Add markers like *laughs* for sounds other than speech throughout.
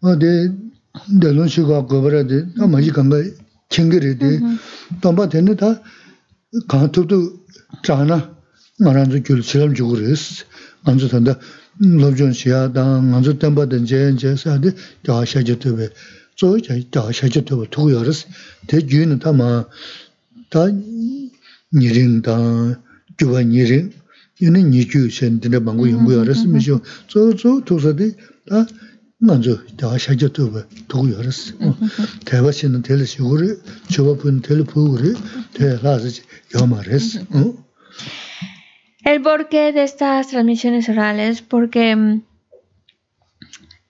어 데, 데론 시가 거버라데, 아마지 간가 칭거리데, 담바 되는 다 강토도 자나 말한도 줄 시험 주고 그랬어. 안주 산다. 로전 시야다. 안주 담바든 제제 사데 다샤저도 왜. 저자 다샤저도 두고 열었어. 대주는 다마 다 니링다. 주가 니링. 얘는 니주 센데 방고 연구 열었어. 미죠. 저저 도서데 다 먼저 다샤저도 왜 두고 열었어. 대화시는 될 시고를 저번 될 부고를 대라지 요말했어. 어? El porqué de estas transmisiones orales, porque mm,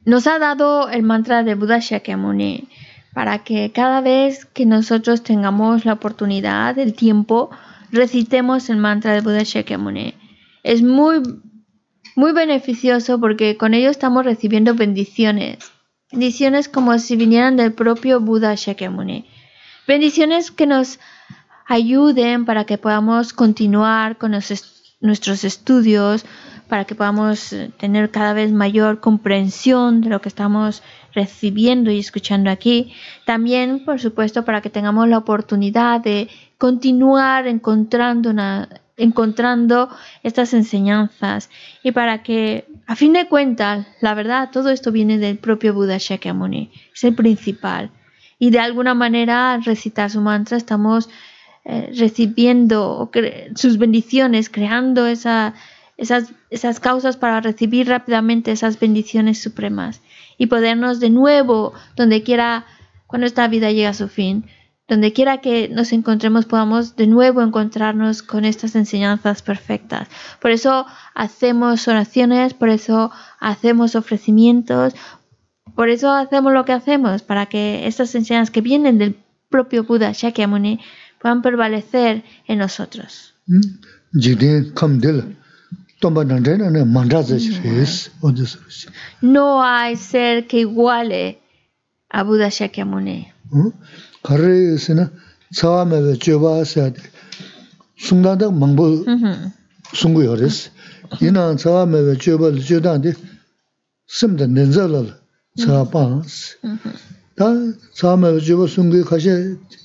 nos ha dado el mantra de Buda Shakyamuni para que cada vez que nosotros tengamos la oportunidad, el tiempo, recitemos el mantra de Buda Shakyamuni. Es muy, muy beneficioso porque con ello estamos recibiendo bendiciones. Bendiciones como si vinieran del propio Buda Shakyamuni. Bendiciones que nos ayuden para que podamos continuar con nuestros estudios para que podamos eh, tener cada vez mayor comprensión de lo que estamos recibiendo y escuchando aquí. También, por supuesto, para que tengamos la oportunidad de continuar encontrando, encontrando estas enseñanzas y para que, a fin de cuentas, la verdad, todo esto viene del propio Buda Shakyamuni, es el principal. Y de alguna manera, al recitar su mantra, estamos eh, recibiendo sus bendiciones, creando esa, esas, esas causas para recibir rápidamente esas bendiciones supremas y podernos de nuevo, donde quiera, cuando esta vida llega a su fin, donde quiera que nos encontremos, podamos de nuevo encontrarnos con estas enseñanzas perfectas. Por eso hacemos oraciones, por eso hacemos ofrecimientos, por eso hacemos lo que hacemos, para que estas enseñanzas que vienen del propio Buda Shakyamuni puedan prevalecer en nosotros. No hay ser que iguale a Buda Shakyamuni. kari isi na tsawa mewe jeba sayade sungdandak mangbo sungu yoris. Ina tsawa mewe jeba li jodandi simda nenza lala tsawa paansi. Ta tsawa mewe jeba sungu kashi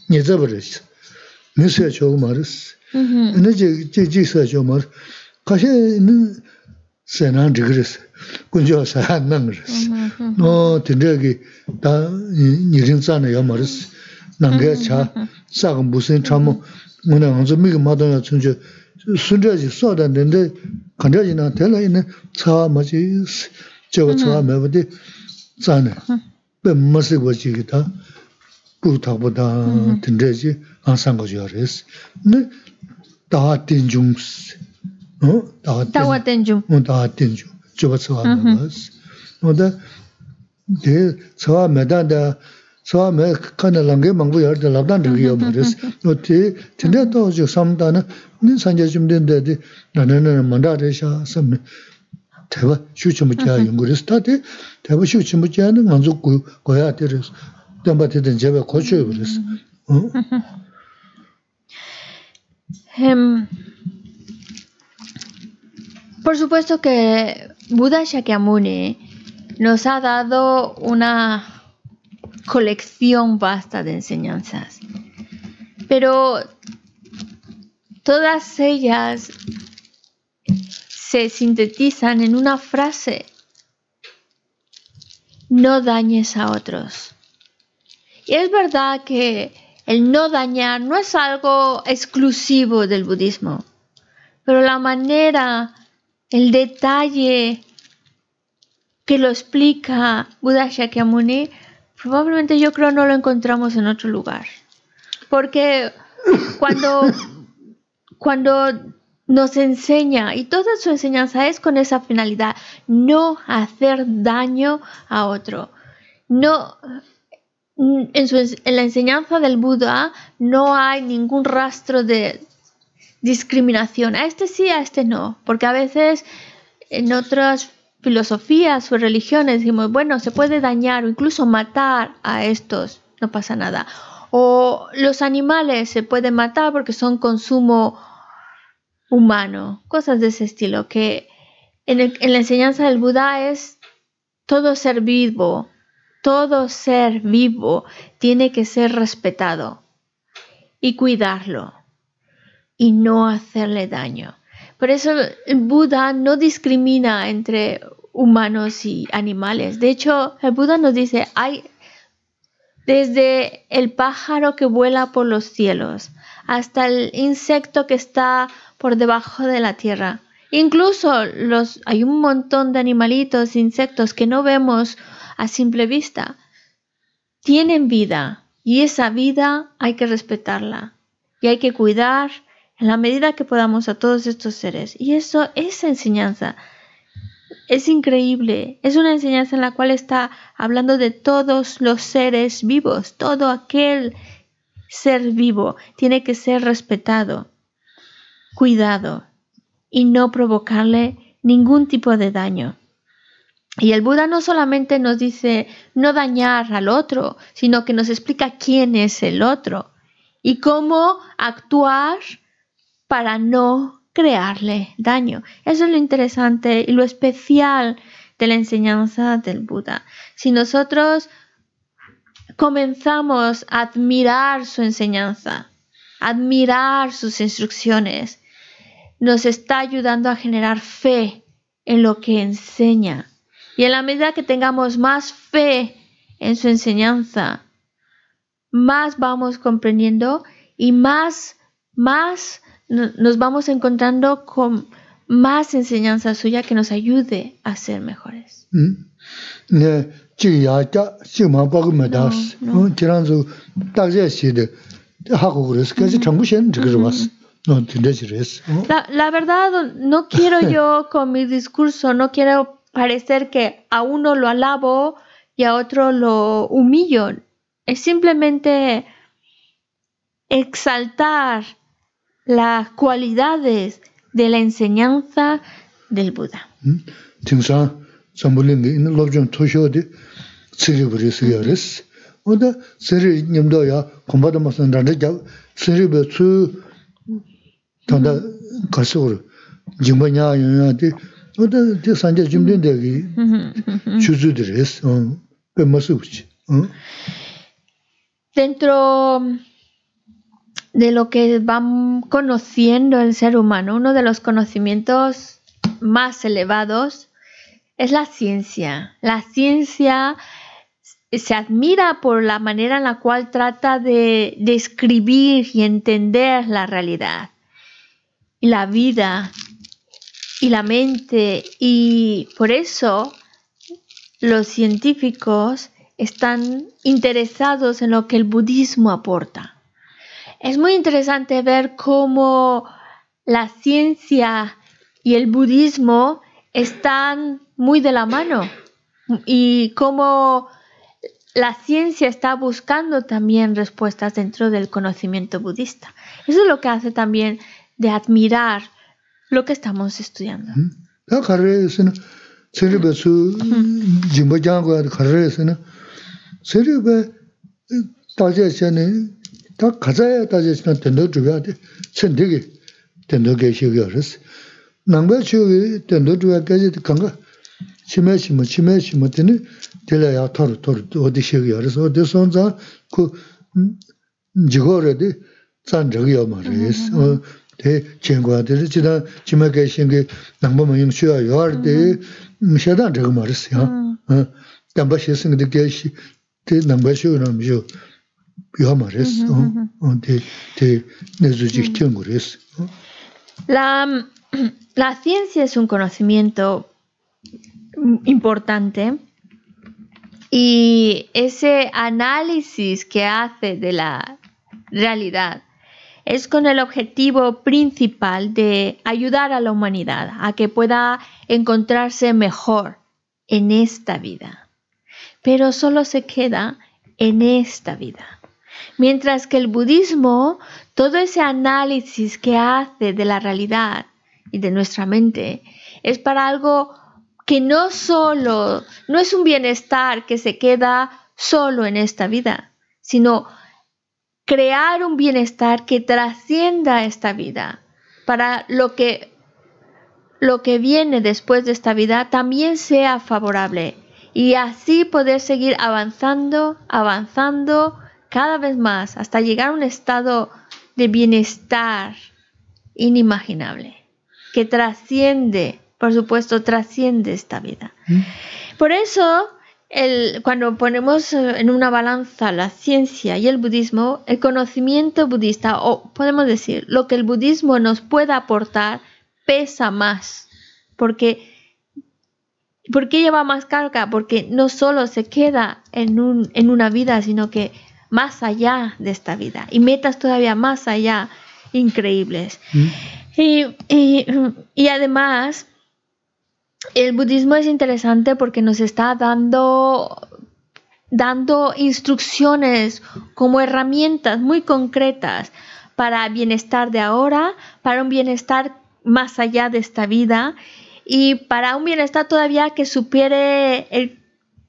nyeza baris. Nisaya chogu maris. Ina jiksa chogu maris. Kashi ina senan digiris. kunjiwa saya nangiris. No tindayagi ta nirin tsana ya maris. nāngyā chā, sāka mūsīn chāmo, ngā ngānsu mīka mātāngā chūnchū, sūnchāchī sōdā nindē, kānchāchī nā tēlā inā cāwā māchī, chāwā cāwā mē bādī, cāne, bē māsī guā chī kī tā, bū tāqbō tā tīndēchī, ā sāngā chī yā rēs. Nē, tāwā tīnchūng sī, tāwā tīnchūng, tāwā tīnchūng, chāwā cāwā mē bās. Nō tā, tē cāwā mē tā 소아 매 칸에 랑게 망고 여르데 랍단 되기요 버스 노티 텐데도 저 삼다는 니 산제 좀 된데디 나는 만다데샤 섬 대바 슈츠 묻자 연구를 스타디 대바 슈츠 묻자는 만족 고야 되레스 담바티든 제베 고쳐 버스 음 Por supuesto que Buda Shakyamuni nos ha dado una colección vasta de enseñanzas, pero todas ellas se sintetizan en una frase, no dañes a otros. Y es verdad que el no dañar no es algo exclusivo del budismo, pero la manera, el detalle que lo explica Buda Shakyamuni, probablemente yo creo no lo encontramos en otro lugar. Porque cuando, *laughs* cuando nos enseña, y toda su enseñanza es con esa finalidad, no hacer daño a otro. No, Mm, en, la enseñanza del Buda no hay ningún rastro de discriminación. A este sí, a este no. Porque a veces en otras filosofías o religiones decimos, bueno, se puede dañar o incluso matar a estos, no pasa nada. O los animales se pueden matar porque son consumo humano, cosas de ese estilo, que en la enseñanza del Buda es todo ser vivo, todo ser vivo tiene que ser respetado y cuidarlo y no hacerle daño. Por eso el Buda no discrimina entre humanos y animales. De hecho, el Buda nos dice, hay desde el pájaro que vuela por los cielos hasta el insecto que está por debajo de la tierra. Incluso los, hay un montón de animalitos, insectos que no vemos a simple vista. Tienen vida y esa vida hay que respetarla y hay que cuidar en la medida que podamos a todos estos seres. Y eso, esa enseñanza, es increíble. Es una enseñanza en la cual está hablando de todos los seres vivos. Todo aquel ser vivo tiene que ser respetado, cuidado y no provocarle ningún tipo de daño. Y el Buda no solamente nos dice no dañar al otro, sino que nos explica quién es el otro y cómo actuar para no crearle daño. Eso es lo interesante y lo especial de la enseñanza del Buda. Si nosotros comenzamos a admirar su enseñanza, admirar sus instrucciones, nos está ayudando a generar fe en lo que enseña. Y en la medida que tengamos más fe en su enseñanza, más vamos comprendiendo y más, más nos vamos encontrando con más enseñanza suya que nos ayude a ser mejores. La, verdad, no quiero *laughs* yo con mi discurso, no quiero parecer que a uno lo alabo y a otro lo humillo. Es simplemente exaltar degi chuzu di res. Pe masu uchi. Dentro de lo que van conociendo el ser humano, uno de los conocimientos más elevados es la ciencia. La ciencia se admira por la manera en la cual trata de describir y entender la realidad, y la vida y la mente. Y por eso los científicos están interesados en lo que el budismo aporta. Es muy interesante ver cómo la ciencia y el budismo están muy de la mano y cómo la ciencia está buscando también respuestas dentro del conocimiento budista. Eso es lo que hace también de admirar lo que estamos estudiando. 다 가자에 따지시면 된도 줘야 돼. 천되게 된도 계시고요. 그래서 남과 지역이 된도 줘야 까지 간가 심해 심어 심해 심어 되니 될야 토르 토르 어디 시역이 그래서 어디 손자 그 지거래디 짠 적이요 말이에요. 어 제과들이 지난 지마 계신 게 남범은 용수야 요할때 미셔다 저거 말이야. 어 담바시 쓴게 계시 대 남바시 오는 미죠. La, *clears throat* la ciencia es un conocimiento importante y ese análisis que hace de la realidad es con el objetivo principal de ayudar a la humanidad a que pueda encontrarse mejor en esta vida. Pero solo se queda en esta vida. Mientras que el budismo, todo ese análisis que hace de la realidad y de nuestra mente, es para algo que no solo, no es un bienestar que se queda solo en esta vida, sino crear un bienestar que trascienda esta vida, para lo que lo que viene después de esta vida también sea favorable y así poder seguir avanzando, avanzando cada vez más hasta llegar a un estado de bienestar inimaginable, que trasciende, por supuesto, trasciende esta vida. ¿Mm? Por eso, el- cuando ponemos eh, en una balanza la ciencia y el budismo, el conocimiento budista, o podemos decir, lo que el budismo nos pueda aportar, pesa más. Porque, ¿Por qué lleva más carga? Porque no solo se queda en, un, en una vida, sino que más allá de esta vida y metas todavía más allá increíbles. ¿Mm? Y, y- y además, el budismo es interesante porque nos está dando, dando instrucciones como herramientas muy concretas para bienestar de ahora, para un bienestar más allá de esta vida y para un bienestar todavía que supiere el-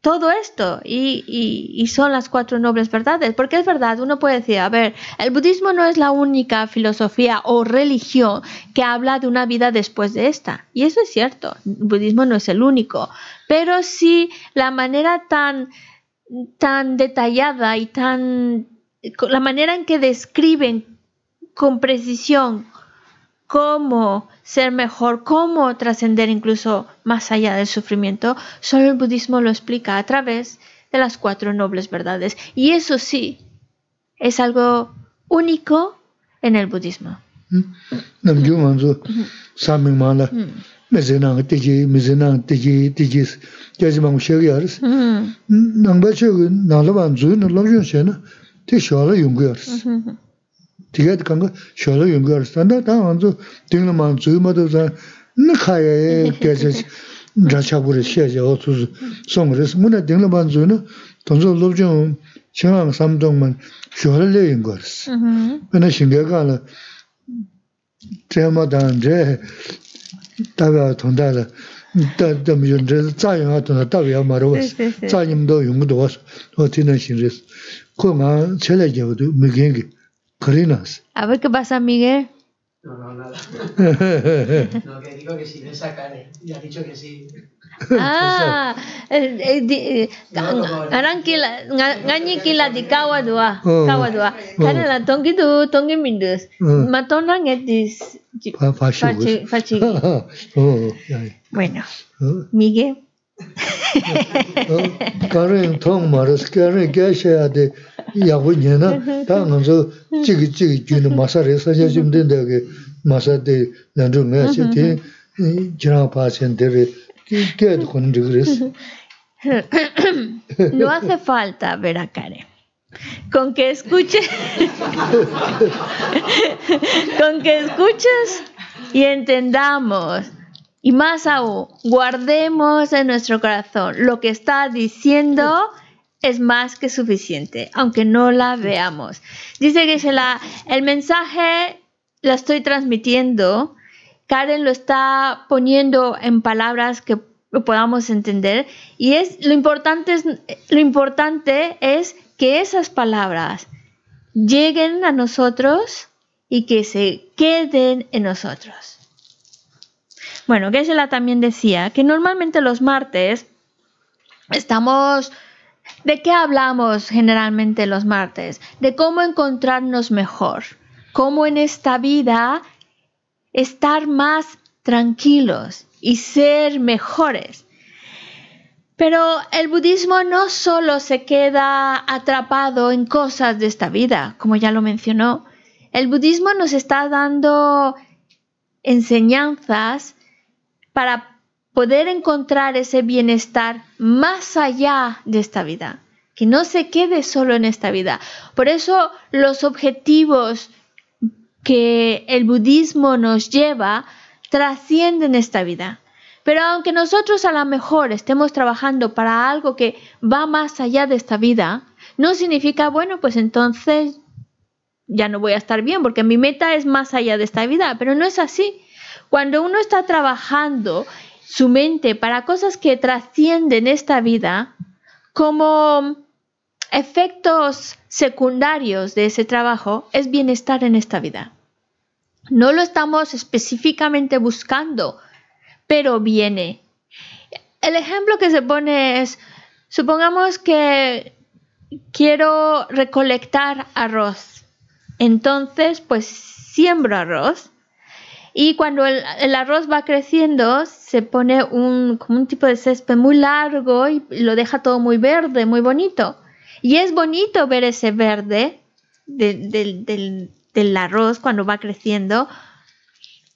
todo esto y, son las cuatro nobles verdades. Porque es verdad, uno puede decir, a ver, el budismo no es la única filosofía o religión que habla de una vida después de esta. Y eso es cierto, el budismo no es el único. Pero sí la manera tan, tan detallada y tan... la manera en que describen con precisión cómo ser mejor, cómo trascender incluso más allá del sufrimiento, solo el budismo lo explica a través de las cuatro nobles verdades. Y eso sí, es algo único en el budismo. 되게 간거 쇼로 연결했었는데 다 먼저 등만 주마도 자 나카에 계속 자차부를 시야제 어투스 송그레스 문에 등만 주는 돈조 롭좀 중앙 삼동만 쇼를 내인 거스 근데 신경가는 제마단제 다가 돈다라 다 담윤제 자영아 돈다 다가 말어 자님도 용도 어디는 신레스 그만 제례제도 무경기 A ver qué pasa, Miguel. No, no, nada. *laughs* No, que digo que si le sacan, eh, y ha dicho que sí. Ah, ngarang kila nga- ngani kila di kawa dua, kawa dua. Kana la tongi tu tongi mindus. Matona ngetis. Fachi- fachi. Bueno, oh Miguel. *laughs* *laughs* No hace falta ver a Karen. Con que escuches, *laughs* con que escuches y entendamos, y más aún, guardemos en nuestro corazón lo que está diciendo es más que suficiente, aunque no la veamos. Dice que se la, el mensaje lo estoy transmitiendo, Karen lo está poniendo en palabras que podamos entender y es lo importante es lo importante es que esas palabras lleguen a nosotros y que se queden en nosotros. Bueno, Geshe-la también decía que normalmente los martes estamos ¿De qué hablamos generalmente los martes? De cómo encontrarnos mejor, cómo en esta vida estar más tranquilos y ser mejores. Pero el budismo no solo se queda atrapado en cosas de esta vida, como ya lo mencionó. El budismo nos está dando enseñanzas para poder encontrar ese bienestar más allá de esta vida, que no se quede solo en esta vida. Por eso los objetivos que el budismo nos lleva trascienden esta vida. Pero aunque nosotros a lo mejor estemos trabajando para algo que va más allá de esta vida, no significa, bueno, pues entonces ya no voy a estar bien porque mi meta es más allá de esta vida, pero no es así. Cuando uno está trabajando su mente para cosas que trascienden esta vida, como efectos secundarios de ese trabajo es bienestar en esta vida. No lo estamos específicamente buscando, pero viene. El ejemplo que se pone es, Supongamos que quiero recolectar arroz. Entonces, pues siembro arroz. Y cuando el, arroz va creciendo, se pone un, como un tipo de césped muy largo y lo deja todo muy verde, muy bonito. Y es bonito ver ese verde de- del- del, del arroz cuando va creciendo.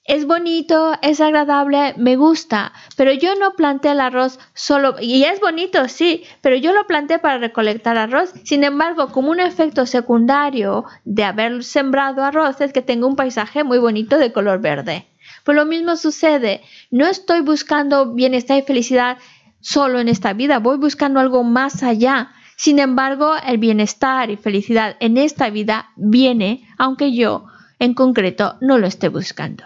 Es bonito, es agradable, me gusta, pero yo no planté el arroz solo, y es bonito, sí, pero yo lo planté para recolectar arroz. Sin embargo, como un efecto secundario de haber sembrado arroz es que tengo un paisaje muy bonito de color verde. Pues lo mismo sucede, no estoy buscando bienestar y felicidad solo en esta vida, voy buscando algo más allá. Sin embargo, el bienestar y felicidad en esta vida viene, aunque yo en concreto no lo esté buscando.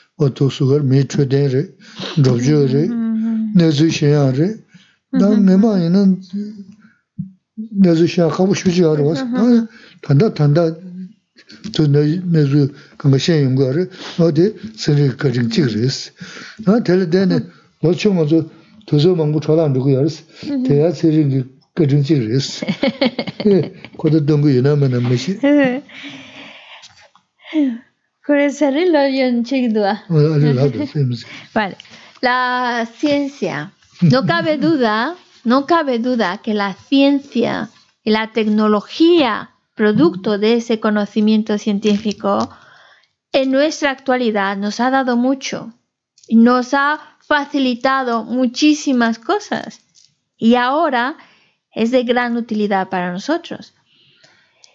oto sugar me chöden re, robjo re, nezu sheyan re. Da mema inan nezu sheyan kabu shuji ar was. Tanda tanda tu nezu kanga shen yungu ar re, odi seni kajin chik res. Da tele dene, locho mazo tuzo mangu cholan dhugu yaris, teya seni kajin chik res. Koda dungu yunan menan meshi. Jing ji res ko da dong gu yin na ma na me shi Kuresari lo yon chigdua. a ri la do se mi *laughs* Vale. La ciencia. No cabe duda, no cabe duda que la ciencia y la tecnología, producto de ese conocimiento científico, en nuestra actualidad nos ha dado mucho. Nos ha facilitado muchísimas cosas. Y ahora es de gran utilidad para nosotros.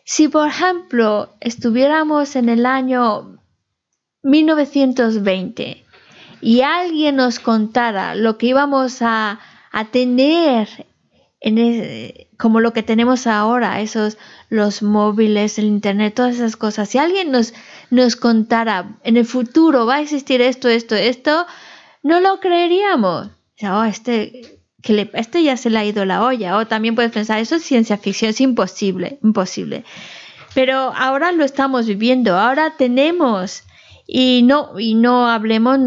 Si, por ejemplo, estuviéramos en el año 1920 y alguien nos contara lo que íbamos a, a tener en e- como lo que tenemos ahora, esos los móviles, el internet, todas esas cosas. Si alguien nos, nos contara en el futuro va a existir esto, esto, esto, no lo creeríamos. Oh, este, que este ya se le ha ido la olla. O también puedes pensar, eso es ciencia ficción, es imposible, imposible. Pero ahora lo estamos viviendo, ahora tenemos y no y no hablemos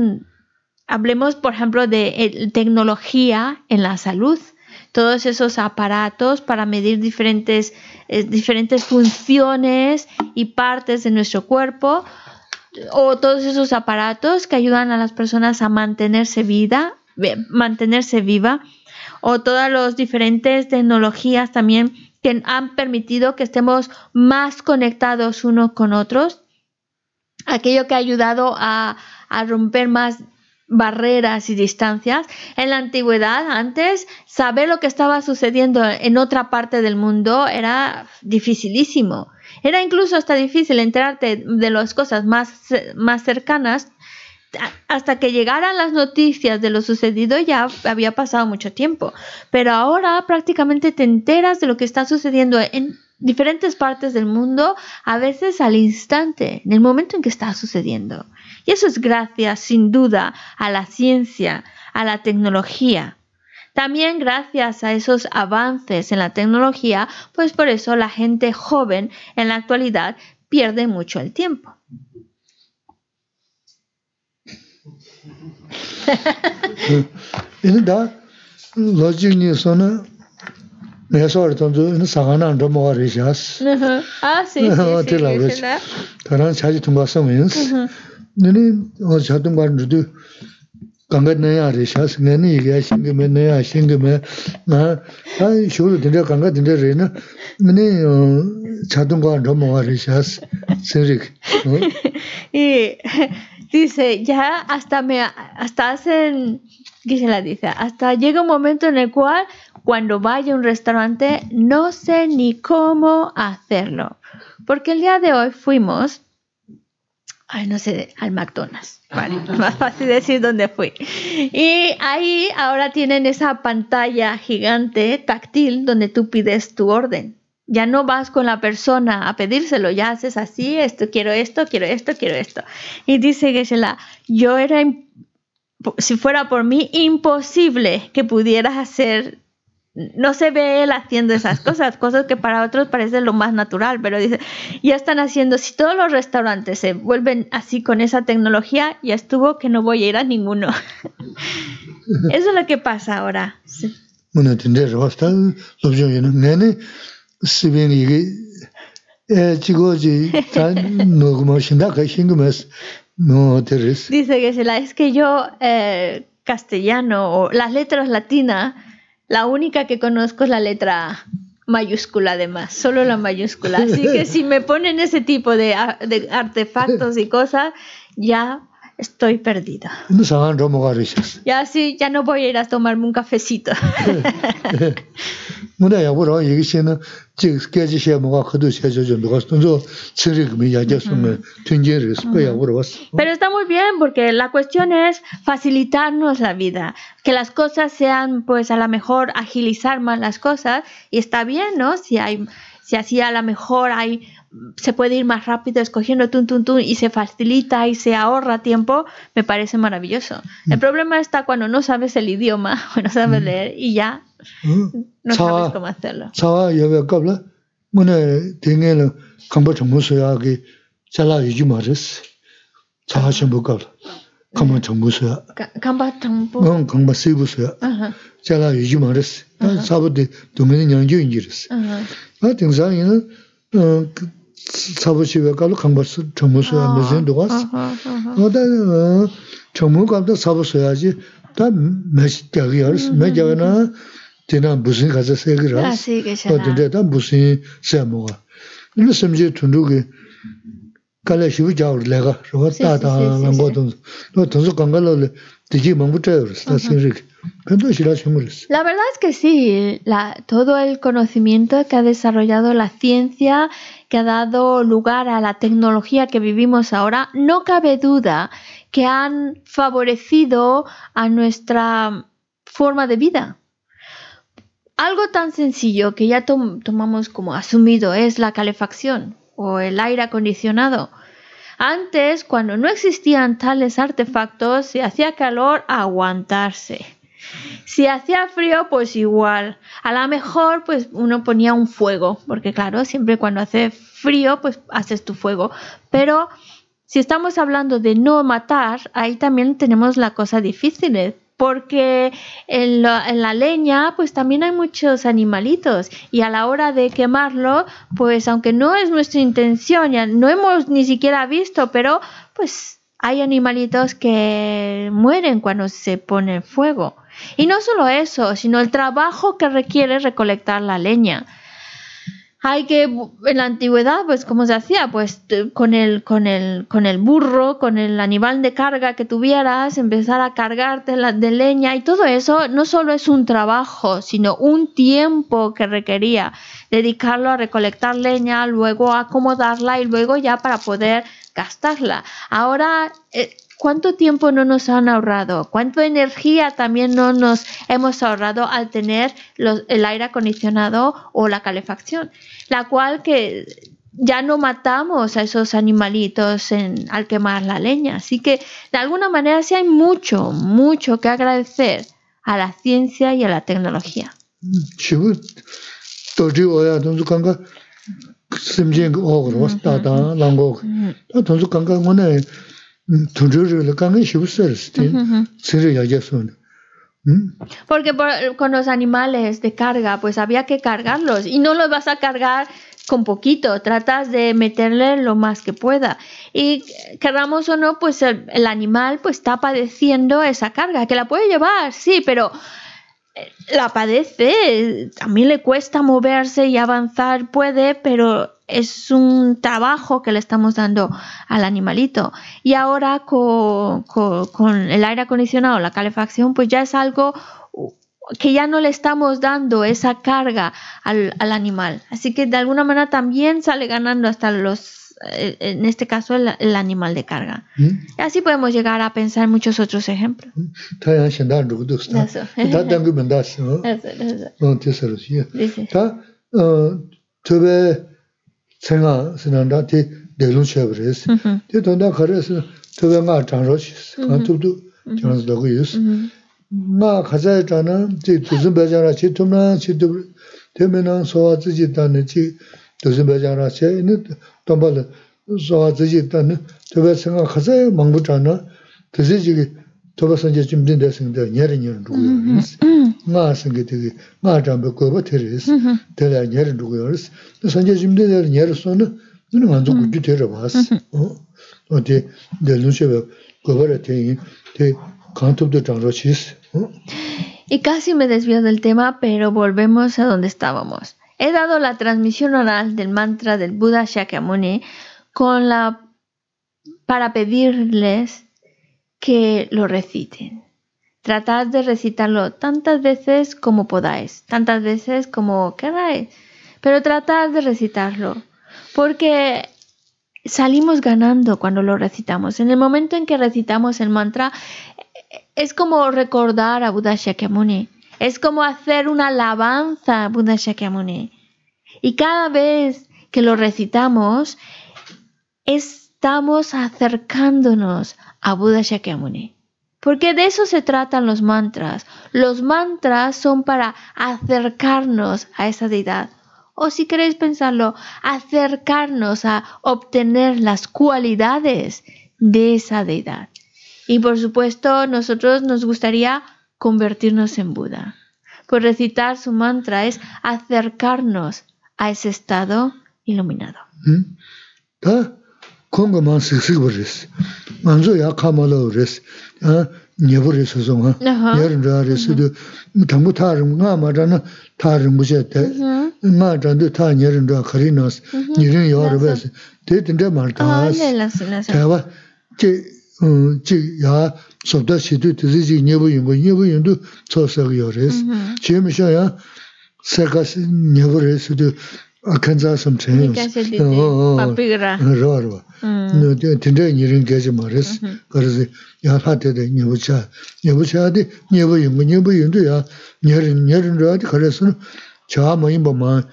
hablemos por ejemplo de eh, tecnología en la salud, todos esos aparatos para medir diferentes eh, diferentes funciones y partes de nuestro cuerpo o todos esos aparatos que ayudan a las personas a mantenerse vida, ve- mantenerse viva o todas las diferentes tecnologías también que han permitido que estemos más conectados unos con otros, aquello que ha ayudado a, romper más barreras y distancias. En la antigüedad, antes, saber lo que estaba sucediendo en otra parte del mundo era dificilísimo. Era incluso hasta difícil enterarte de las cosas más, más cercanas hasta que llegaran las noticias de lo sucedido ya había pasado mucho tiempo. Pero ahora prácticamente te enteras de lo que está sucediendo en diferentes partes del mundo, a veces al instante, en el momento en que está sucediendo. Y eso es gracias, sin duda, a la ciencia, a la tecnología. También gracias a esos avances en la tecnología, pues por eso la gente joven en la actualidad pierde mucho el tiempo. *laughs* 내가 서울 던주 사가나 안 넘어가 리샤스. *laughs* 아, 시. 다른 자주 좀 봤어 면스. 너는 어 자동 관주도 강가내야 리샤스 내는 얘기야 신경에 내야 신경에 나 아니 쇼로 된다 강가 된다 레는 너네 어 자동 관 넘어가 리샤스 세릭. 예. Dice, ya hasta me hasta hacen, ¿qué se la dice? Hasta llega un momento en el cual cuando vaya a un restaurante no sé ni cómo hacerlo. Porque el día de hoy fuimos, ay, no sé, al McDonald's. Vale, *laughs* más fácil decir dónde fui. Y ahí ahora tienen esa pantalla gigante, táctil, donde tú pides tu orden. Ya no vas con la persona a pedírselo, ya haces así, esto, quiero esto, quiero esto, quiero esto. Y dice Geshe-la, yo era, si fuera por mí, imposible que pudieras hacer, no se ve él haciendo esas *laughs* cosas, cosas que para otros parecen lo más natural, pero dice, ya están haciendo, si todos los restaurantes se vuelven así con esa tecnología, ya estuvo que no voy a ir a ninguno. *laughs* Eso es lo que pasa ahora. Sí. *laughs* no como no dice que se la es que yo eh, castellano o las letras latinas la única que conozco es la letra mayúscula además, solo la mayúscula. Así que si me ponen ese tipo de, de artefactos y cosas, ya Estoy perdida. Ya sí, ya no voy a ir a tomarme un cafecito. *laughs* Pero está muy bien porque la cuestión es facilitarnos la vida, que las cosas sean pues a lo mejor agilizar más las cosas y está bien, ¿no? Si hay si así a lo mejor hay se puede ir más rápido escogiendo tun, tun, tun y se facilita y se ahorra tiempo, me parece maravilloso. Mm. El problema está cuando no sabes el idioma *laughs* o no sabes mm. leer y ya mm. no sabes cómo hacerlo. Chava, yo veo que habla. Bueno, tiene el campo de música que se la y yo más es. Chava, yo veo que habla. No, campo de música. Y yo más es. Sabe de dominio yo ingres. Ah, tengo sabe, ¿no? sabu shiwe kalu kangpa chomu suya mizhin duwas. Oda chomu kapta sabu suya ji ta mechi gyagi yaris, me gyagi na dina busin kaza segi ras, o dinde ta busin suya muwa. Ili simji tundu ki kala shivu gyawar lega, rwa ta ta nangu tunzu, tunzu kanga lo digi mangu chayaris, ta sinri ki. La verdad es que sí, todo el conocimiento que ha desarrollado la ciencia, que ha dado lugar a la tecnología que vivimos ahora, no cabe duda que han favorecido a nuestra forma de vida. Algo tan sencillo que ya tomamos como asumido es la calefacción o el aire acondicionado. Antes, cuando no existían tales artefactos, se hacía calor aguantarse. Si hacía frío, pues igual. A lo mejor, pues uno ponía un fuego, porque claro, siempre cuando hace frío, pues haces tu fuego. Pero si estamos hablando de no matar, ahí también tenemos la cosa difícil, ¿eh? porque en la, en la leña, pues también hay muchos animalitos y a la hora de quemarlo, pues aunque no es nuestra intención, ya no hemos ni siquiera visto, pero pues hay animalitos que mueren cuando se pone fuego. Y no solo eso, sino el trabajo que requiere recolectar la leña. Hay que, en la antigüedad, pues, ¿cómo se hacía? Pues con el, con el, con el burro, con el animal de carga que tuvieras, empezar a cargarte de leña y todo eso no solo es un trabajo, sino un tiempo que requería dedicarlo a recolectar leña, luego a acomodarla y luego ya para poder gastarla. Ahora, eh, ¿cuánto tiempo no nos han ahorrado? ¿Cuánta energía también no nos hemos ahorrado al tener los- el aire acondicionado o la calefacción? La cual que ya no matamos a esos animalitos al quemar la leña. Así que de alguna manera sí hay mucho, mucho que agradecer a la ciencia y a la tecnología. Porque con los animales de carga, pues había que cargarlos y no los vas a cargar con poquito, tratas de meterle lo más que pueda. Y queramos o no, pues el, el animal pues está padeciendo esa carga, que la puede llevar, sí, pero eh, la padece, también le cuesta moverse y avanzar, puede, pero es un trabajo que le estamos dando al animalito. Y ahora co- co- con, el aire acondicionado, la calefacción, pues ya es algo que ya no le estamos dando esa carga al, al animal. Así que de alguna manera también sale ganando hasta los, eh, en este caso, el, el animal de carga. 음 Y así podemos llegar a pensar muchos otros ejemplos. 타야 신다 누구도 있어 Eso. 다 당그 맨다스 어 Eso, eso. 어 됐어요 Dice. 다어 tube tsenga sinanda ti delun chebres Mhm. ti tonda khares tube nga changro chis ka tubdu changro dogu yus Mhm. nga khaza chana ti tuzun bejara chi tumna chi tub temena sowa ziji tani chi tuzun bejara che ni tomba le sowa ziji tani nini nganzo guju tera bas o te delun shebe goba re tengi te kantubdo changro chis Y casi me desvío del tema, pero volvemos a donde estábamos. He dado la transmisión oral del mantra del Buda Shakyamuni con la para pedirles que lo reciten. Tratad de recitarlo tantas veces como podáis, tantas veces como queráis, pero tratad de recitarlo, porque salimos ganando cuando lo recitamos. En el momento en que recitamos el mantra, es como recordar a Buda Shakyamuni. Es como hacer una alabanza a Buda Shakyamuni. Y cada vez que lo recitamos, estamos acercándonos a Buda Shakyamuni. Porque de eso se tratan los mantras. Los mantras son para acercarnos a esa deidad. O si queréis pensarlo, acercarnos a obtener las cualidades de esa deidad. Y por supuesto, nosotros nos gustaría convertirnos en Buda. Pues recitar su mantra es acercarnos a ese estado iluminado. 공거 만 쓰쓰고 버렸어. 만조 야 카마로 버렸어. 아, 녀버렸어 좀. 예를 들어서도 당부 타는 거 말하나 타는 무제 때. 나 전도 타 예를 들어 거리나스. 이런 여러 버스. 대든데 말다. 아, 제가 제 제야 소다 시도 드지 녀버인 거 녀버인도 초석이 요레스. 제미셔야 세가스 녀버렸어도 kanzaa sam chayi rwa rwa tindayi nirin gaji ma res karasi yaa hati de nyebu chaa nyebu chaa di nyebu yungu nyebu yungu yaa nirin nirin rwa di karasi chaa ma yinba maa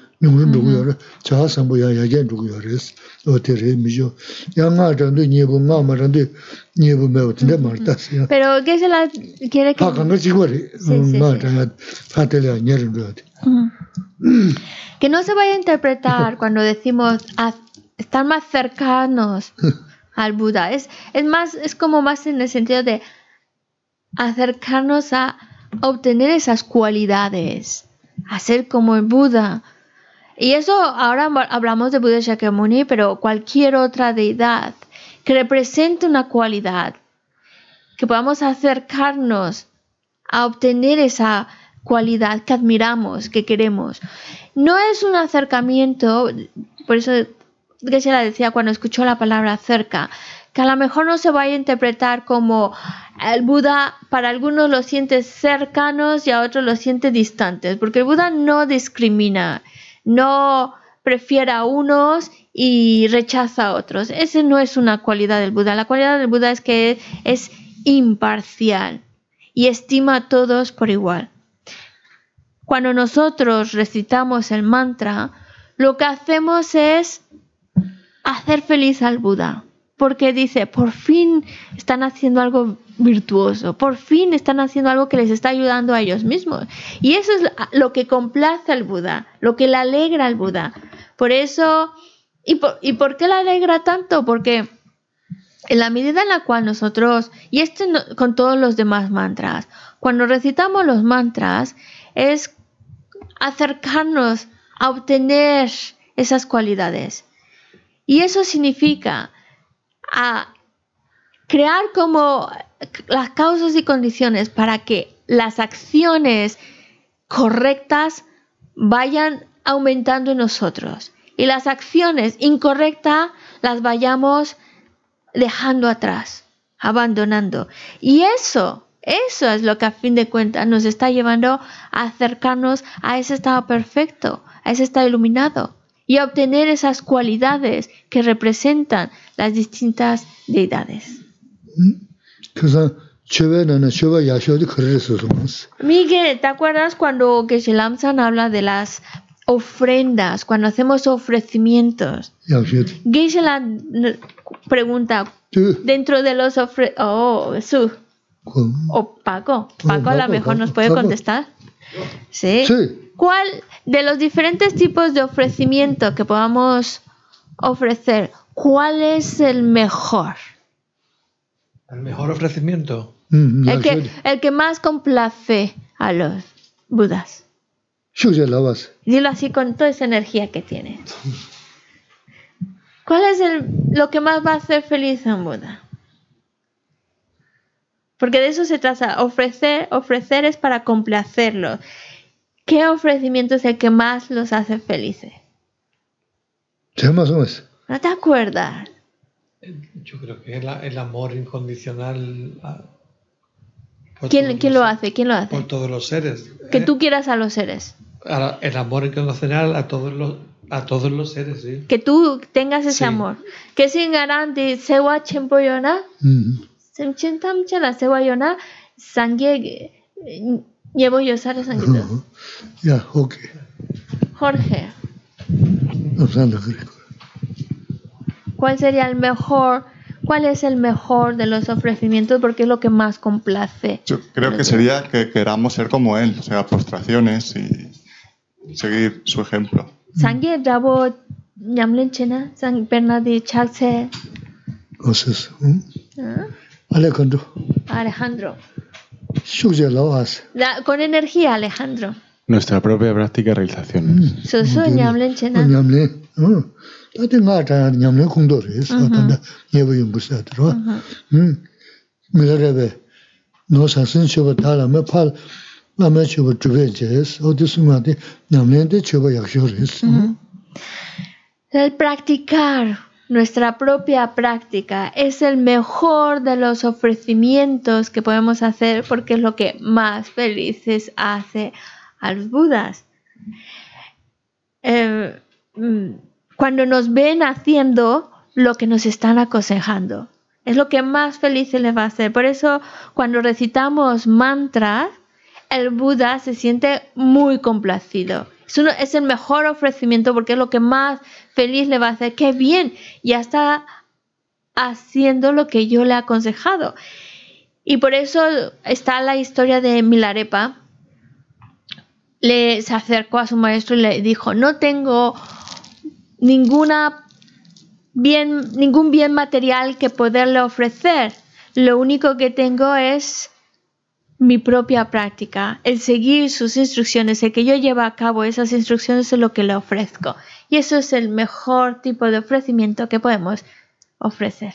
Pero, ¿qué se la quiere que.? Que no se vaya a interpretar *laughs* cuando decimos a- estar más cercanos *laughs* al Buda. Es, es más, es como más en el sentido de acercarnos a obtener esas cualidades, a ser como el Buda. Y eso ahora hablamos de Buda Shakyamuni, pero cualquier otra deidad que represente una cualidad, que podamos acercarnos a obtener esa cualidad que admiramos, que queremos. No es un acercamiento, por eso Geshe la decía cuando escuchó la palabra cerca, que a lo mejor no se vaya a interpretar como el Buda para algunos lo siente cercanos y a otros lo siente distantes, porque el Buda no discrimina, no prefiere a unos y rechaza a otros. Ese no es una cualidad del Buda. La cualidad del Buda es que es imparcial y estima a todos por igual. Cuando nosotros recitamos el mantra, lo que hacemos es hacer feliz al Buda, porque dice, por fin están haciendo algo virtuoso, por fin están haciendo algo que les está ayudando a ellos mismos. Y eso es lo que complace al Buda, lo que le alegra al Buda. Por eso, ¿y por, ¿y por qué le alegra tanto? Porque en la medida en la cual nosotros, y esto con todos los demás mantras, cuando recitamos los mantras, es acercarnos a obtener esas cualidades. Y eso significa a crear como las causas y condiciones para que las acciones correctas vayan aumentando en nosotros y las acciones incorrectas las vayamos dejando atrás, abandonando. Y eso, eso es lo que a fin de cuentas nos está llevando a acercarnos a ese estado perfecto, a ese estado iluminado y a obtener esas cualidades que representan las distintas deidades. Miguel, ¿te acuerdas cuando Geshe Lamsan habla de las ofrendas, cuando hacemos ofrecimientos? Geshe pregunta, dentro de los ofre... Oh, o Paco. Paco a lo mejor nos puede contestar. Sí. ¿Cuál de los diferentes tipos de ofrecimiento que podamos ofrecer ¿Cuál es el mejor? El mejor ofrecimiento. El, que, más complace a los budas. Dilo así con toda esa energía que tiene. ¿Cuál es lo que más va a hacer feliz a un Buda? Porque de eso se trata. Ofrecer, es para complacerlo. ¿Qué ofrecimiento es el que más los hace felices? ¿No te acuerdas? Yo creo que es el, el amor incondicional. Ah, a, ¿Quién, ¿quién los, lo hace? ¿Quién lo hace? Por todos los seres. Que eh, tú quieras a los seres. A, el amor incondicional a todos los a todos los seres, sí. Que tú tengas ese sí. amor. Que sin garante se va tiempo yona. Mm. Se chentam chala se yona sangue eh, llevo yo sara sangue. Ya, okay. Jorge. No, no, no, cuál sería el mejor, cuál es el mejor de los ofrecimientos porque es lo que más complace. Yo creo que sería que queramos ser como él, o sea, postraciones y seguir su ejemplo. Sangue Rabo Nyamlen Chena, Sang Bernardi Chakse. Entonces, ¿Ah? Alejandro. Alejandro. La, con energía, Alejandro. Nuestra propia práctica y realizaciones. Soso Nyamlen Chena. El practicar nuestra propia práctica es el mejor de los ofrecimientos que podemos hacer porque es lo que más felices hace a los budas. Eh, mm, cuando nos ven haciendo lo que nos están aconsejando, es lo que más felices les va a hacer. Por eso cuando recitamos mantras, el Buda se siente muy complacido. Es, es el mejor ofrecimiento porque es lo que más feliz le va a hacer. ¡Qué bien! Ya está haciendo lo que yo le he aconsejado. Y por eso está la historia de Milarepa. Le, se acercó a su maestro y le dijo, no tengo ninguna bien, ningún bien material que poderle ofrecer. Lo único que tengo es mi propia práctica, el seguir sus instrucciones, el que yo lleve a cabo esas instrucciones es lo que le ofrezco. Y eso es el mejor tipo de ofrecimiento que podemos ofrecer.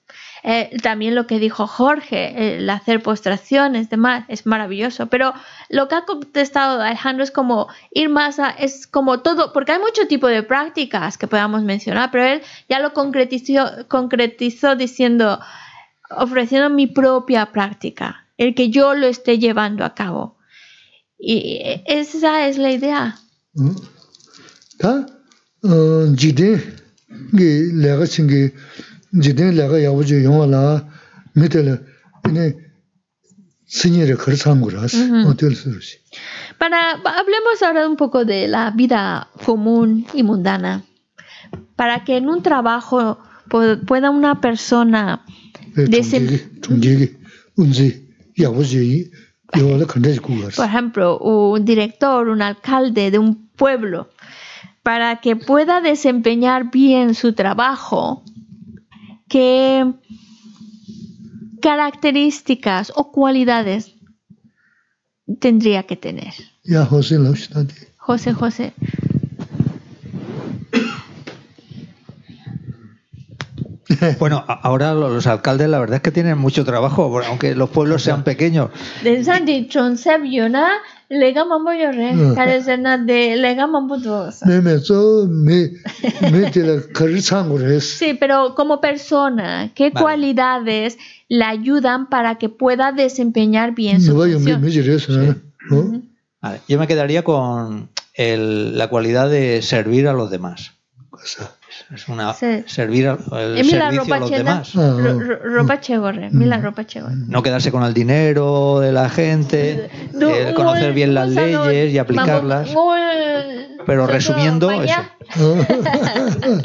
Eh, también lo que dijo Jorge, el hacer postraciones, demás, es maravilloso. Pero lo que ha contestado Alejandro es como ir más a, es como todo, porque hay mucho tipo de prácticas que podamos mencionar, pero él ya lo concretizó, concretizó diciendo, ofreciendo mi propia práctica, el que yo lo esté llevando a cabo. Y eh, esa es la idea. Mm-hmm. Para, hablemos ahora un poco de la vida común y mundana. Para que en un trabajo pueda una persona... Por ejemplo, un director, un alcalde de un pueblo, para que pueda desempeñar bien su trabajo, qué características o cualidades tendría que tener. Ya José. José José. Bueno, ahora los alcaldes la verdad es que tienen mucho trabajo, aunque los pueblos sean pequeños. Den Santi Chonsep Yona Lega mambo yo re. Mm. Carecena de lega mambo dos. 매매 저 매, 매들 거리 창고를 했어. Sí, pero como persona, ¿qué Vale. cualidades le ayudan para que pueda desempeñar bien su 누가 연기 función? 매질해서 어? Vale, Yo me quedaría con el- la cualidad de servir a los demás. 그래서 Es una servir al servicio a los demás. Ropa chegorre, ropa chegorre. No quedarse con el dinero de la gente, eh, conocer bien las leyes y aplicarlas. Pero resumiendo eso. *laughs*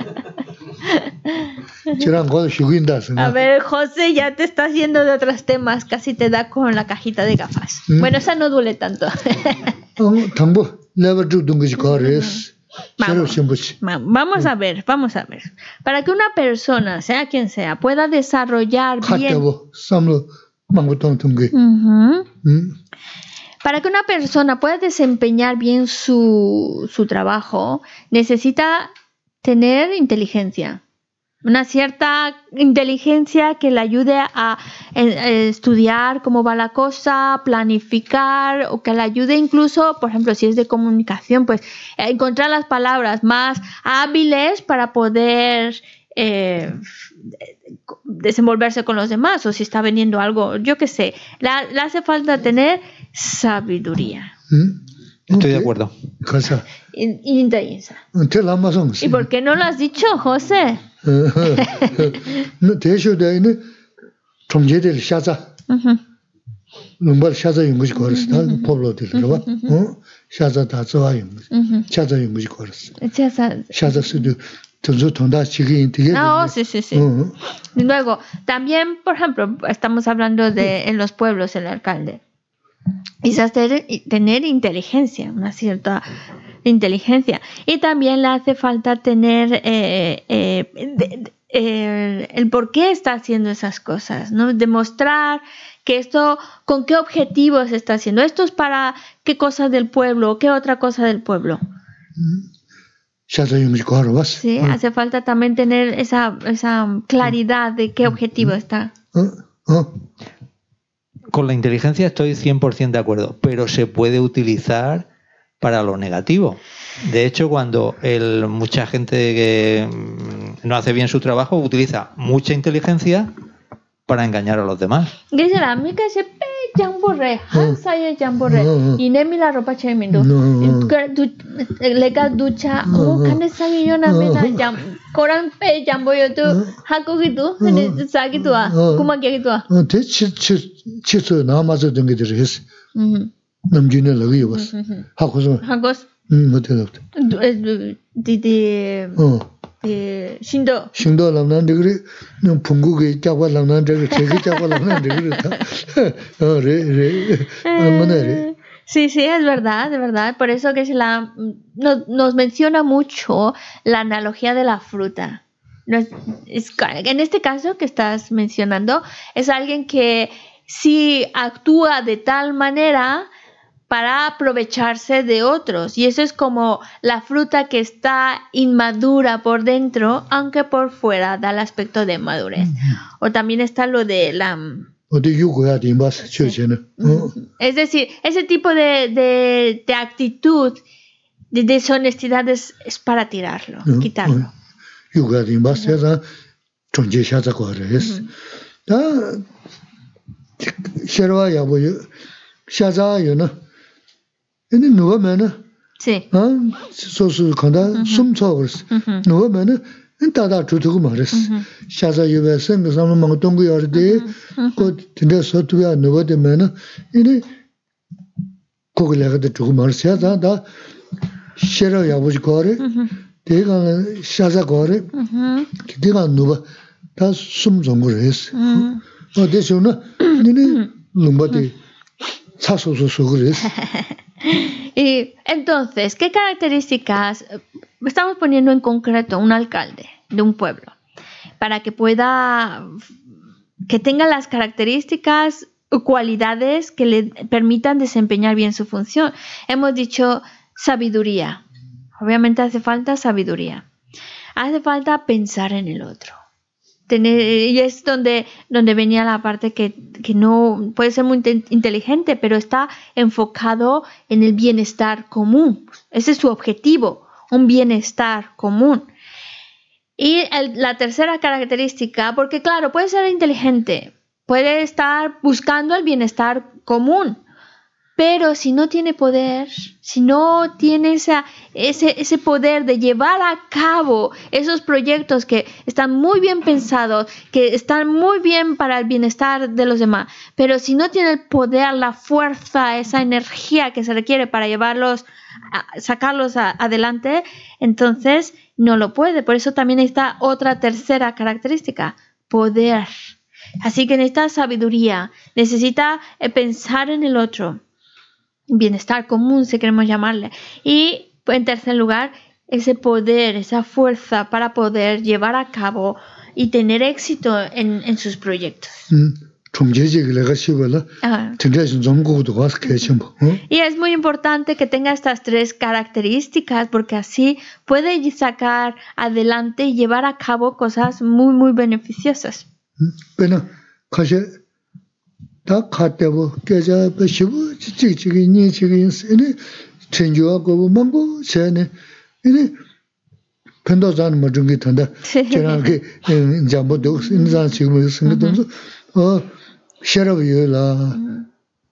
A ver, José, ya te estás yendo de otros temas, casi te da con la cajita de gafas. Bueno, esa no duele tanto. *laughs* *laughs* Vamos, vamos, a ver, vamos a ver. Para que una persona, sea quien sea, pueda desarrollar bien. Uh -huh. Para que una persona pueda desempeñar bien su, su trabajo, necesita tener inteligencia una cierta inteligencia que le ayude a eh, eh, estudiar cómo va la cosa, planificar o que le ayude incluso, por ejemplo, si es de comunicación, pues encontrar las palabras más hábiles para poder eh, desenvolverse con los demás o si está vendiendo algo, yo qué sé, le, hace falta tener sabiduría. Estoy de acuerdo. Y por qué no lo has dicho, José? 너 대쇼대는 총제들 샤자. Ujú. lumbar 샤자 연구지 거랬어. 다 포블로들 봐. 어? 샤자 다 좋아 연구지. Ujú. 샤자 연구지 거랬어. Ya sa- 샤자 쓰도 전수 통다 지기 되게. Ah, oh, sí, sí, sí. 어. Y luego, también, por ejemplo, estamos hablando de en los pueblos, el alcalde. quizás tener, tener inteligencia, una cierta inteligencia. Y también le hace falta tener eh, eh, eh, el, por qué está haciendo esas cosas, ¿no? Demostrar que esto, con qué objetivo se está haciendo. Esto es para qué cosa del pueblo, o qué otra cosa del pueblo. Sí, hace falta también tener esa, esa claridad de qué objetivo está con la inteligencia estoy 100% de acuerdo, pero se puede utilizar para lo negativo. De hecho, cuando el, mucha gente que no hace bien su trabajo utiliza mucha inteligencia para engañar a los demás. jamboree, hansaye jamboree, inemi la ropa chemindo, lega ducha, o kane sangi yona mena jam, koran pe jamboyo tu, hakugi tu, sagi tu, kumaki tu. Te chir chir 치 치 치서 남아서 된 게들 했어. Mhm, 남준에 러기 왔어. mhm. 하고서 Hakos, 음, 어때요? du- eh, du- di di 어. di shindo. 신도 남난데 그래. 너 풍국에 잡아 남난데 그래. 제게 잡아 남난데 그래. 다. 어, 레 레. 안만에 레. Sí, sí, es verdad, de verdad. Por eso que se la, nos, nos menciona mucho la analogía de la fruta. No es- es ca- en este caso que estás mencionando, es alguien que si actúa de tal manera para aprovecharse de otros. Y eso es como la fruta que está inmadura por dentro, aunque por fuera da el aspecto de madurez. O también está lo de la... Es decir, ese tipo de, de, de actitud de deshonestidad es, para tirarlo, quitarlo. Uh mm-hmm. -huh. 야 dim바스 해서 존재 샤자 거래스. 다 셔와 야보 샤자요나. 근데 누가 매나? Sí. 어? 소수 간다 숨쳐 그랬어. Ujú, 누가 매나? 다다 주두고 말했어. 샤자 유베 생그 사람 막 동구 열데 그 근데 서투야 누가 되면은 이네 고글레가 두고 말했어. 다 셔와 야보지 거래. ujú, 내가 샤자 거래. ujú, 내가 누가 다 숨좀 그랬어. ujú. 어 대셔나 니네 *laughs* Y entonces, ¿qué características eh, estamos poniendo en concreto un alcalde de un pueblo para que pueda, que tenga las características o cualidades que le permitan desempeñar bien su función? Hemos dicho sabiduría. Obviamente hace falta sabiduría. Hace falta pensar en el otro tener, y es donde, donde venía la parte que, que no puede ser muy inte- inteligente, pero está enfocado en el bienestar común. Ese es su objetivo, un bienestar común. Y el- la tercera característica, porque claro, puede ser inteligente, puede estar buscando el bienestar común, pero si no tiene poder, si no tiene esa, ese, ese poder de llevar a cabo esos proyectos que están muy bien pensados, que están muy bien para el bienestar de los demás, pero si no tiene el poder, la fuerza, esa energía que se requiere para llevarlos, sacarlos a- adelante, entonces no lo puede. Por eso también está otra tercera característica, poder. Así que necesita sabiduría, necesita eh, pensar en el otro, bienestar común, si queremos llamarle. Y en tercer lugar, ese poder, esa fuerza para poder llevar a cabo y tener éxito en, en sus proyectos. Y es muy importante que tenga estas tres características porque así puede sacar adelante y llevar a cabo cosas muy, muy beneficiosas. Bueno, mm. 다 카테고 깨자 베시고 지지지기 니 지기 인세네 천주하고 망고 쟤네 이네 펜도잔 뭐 중기 탄다 제가게 잠보도 인자 지금 생각도 어 셔러비라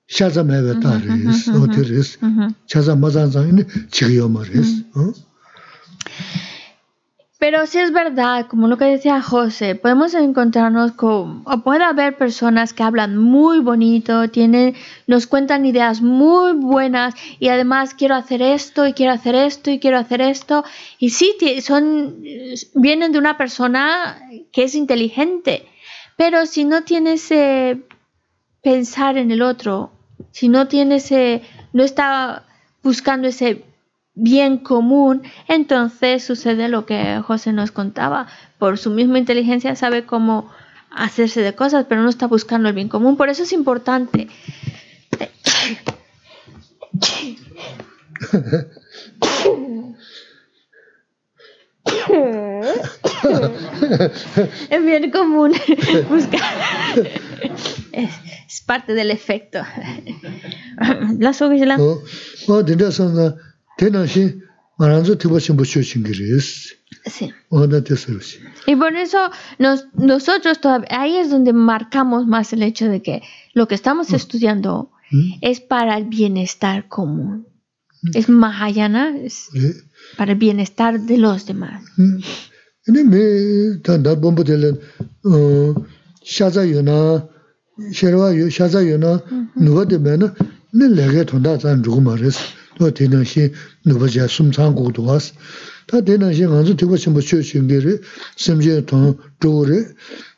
샤자메베 따르스 어디르스 Ujú. 샤자 마잔자네 지기요 말이스 어 Pero sí es verdad, como lo que decía José, podemos encontrarnos con, o puede haber personas que hablan muy bonito, tienen, nos cuentan ideas muy buenas y además quiero hacer esto y quiero hacer esto y quiero hacer esto. Y sí, son, vienen de una persona que es inteligente, pero si no tiene ese pensar en el otro, si no tiene ese, no está buscando ese bien común, entonces sucede lo que José nos contaba. Por su misma inteligencia sabe cómo hacerse de cosas, pero no está buscando el bien común. Por eso es importante. El bien común *laughs* es, es parte del efecto. La soguisla. 어, 어, 된다서나 대나시 말한서 티버신 부쇼신 그리스. Sí. 어, 나 됐어요시. Y por eso nos- nosotros todavía, ahí es donde marcamos más el hecho de que lo que estamos estudiando 음? es para el bienestar común. Es Mahayana, es 예. para el bienestar de los demás. 음. 근데 매 단다 bombo들은 어, 샤자요나 셔와요 샤자요나 누가 되면은 내 내게 돈다 잔 주고 말했어. 또 대나시 누가자 숨상고도 왔어. 다 대나시 가서 티버신 부쇼신 그리 심지어 돈 조래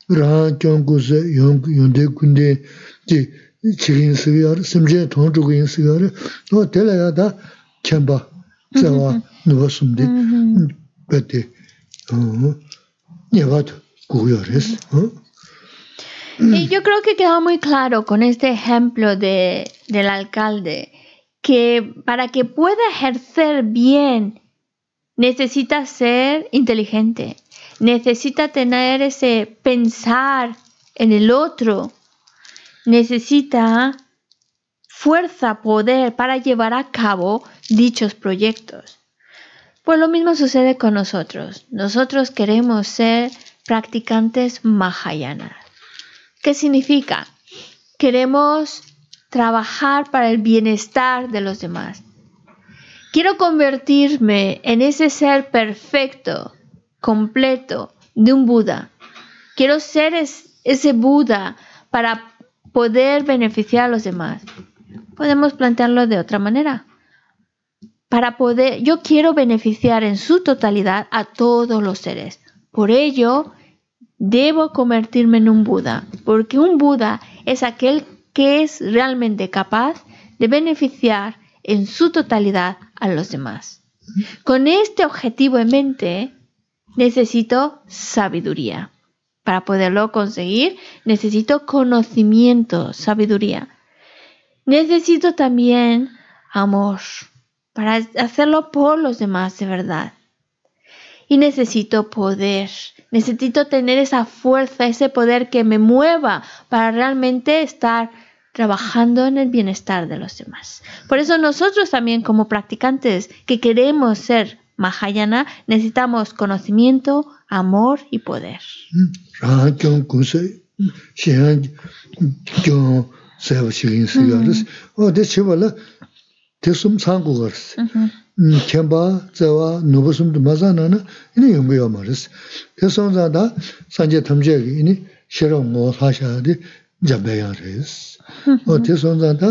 라 경구세 용 용대 군대 지 지린 쓰여 심지어 돈 주고 인쓰여 또 될라야다 켐바 자와 누가 숨데 Ujú. Vete. Oh, llevad cuyores. ¿eh? Y yo creo que queda muy claro con este ejemplo de, del alcalde que para que pueda ejercer bien necesita ser inteligente, necesita tener ese pensar en el otro, necesita fuerza, poder para llevar a cabo dichos proyectos. Pues lo mismo sucede con nosotros. Nosotros queremos ser practicantes Mahayana. ¿Qué significa? Queremos trabajar para el bienestar de los demás. Quiero convertirme en ese ser perfecto, completo de un Buda. Quiero ser es- ese Buda para poder beneficiar a los demás. Podemos plantearlo de otra manera. Para poder, yo quiero beneficiar en su totalidad a todos los seres. Por ello, debo convertirme en un Buda, porque un Buda es aquel que es realmente capaz de beneficiar en su totalidad a los demás. Con este objetivo en mente, necesito sabiduría. Para poderlo conseguir, necesito conocimiento, sabiduría. Necesito también amor para hacerlo por los demás de verdad. y necesito poder. Necesito tener esa fuerza, ese poder que me mueva para realmente estar trabajando en el bienestar de los demás. Por eso nosotros también como practicantes que queremos ser Mahayana necesitamos conocimiento, amor y poder. 잡아야 레스 어 대선자다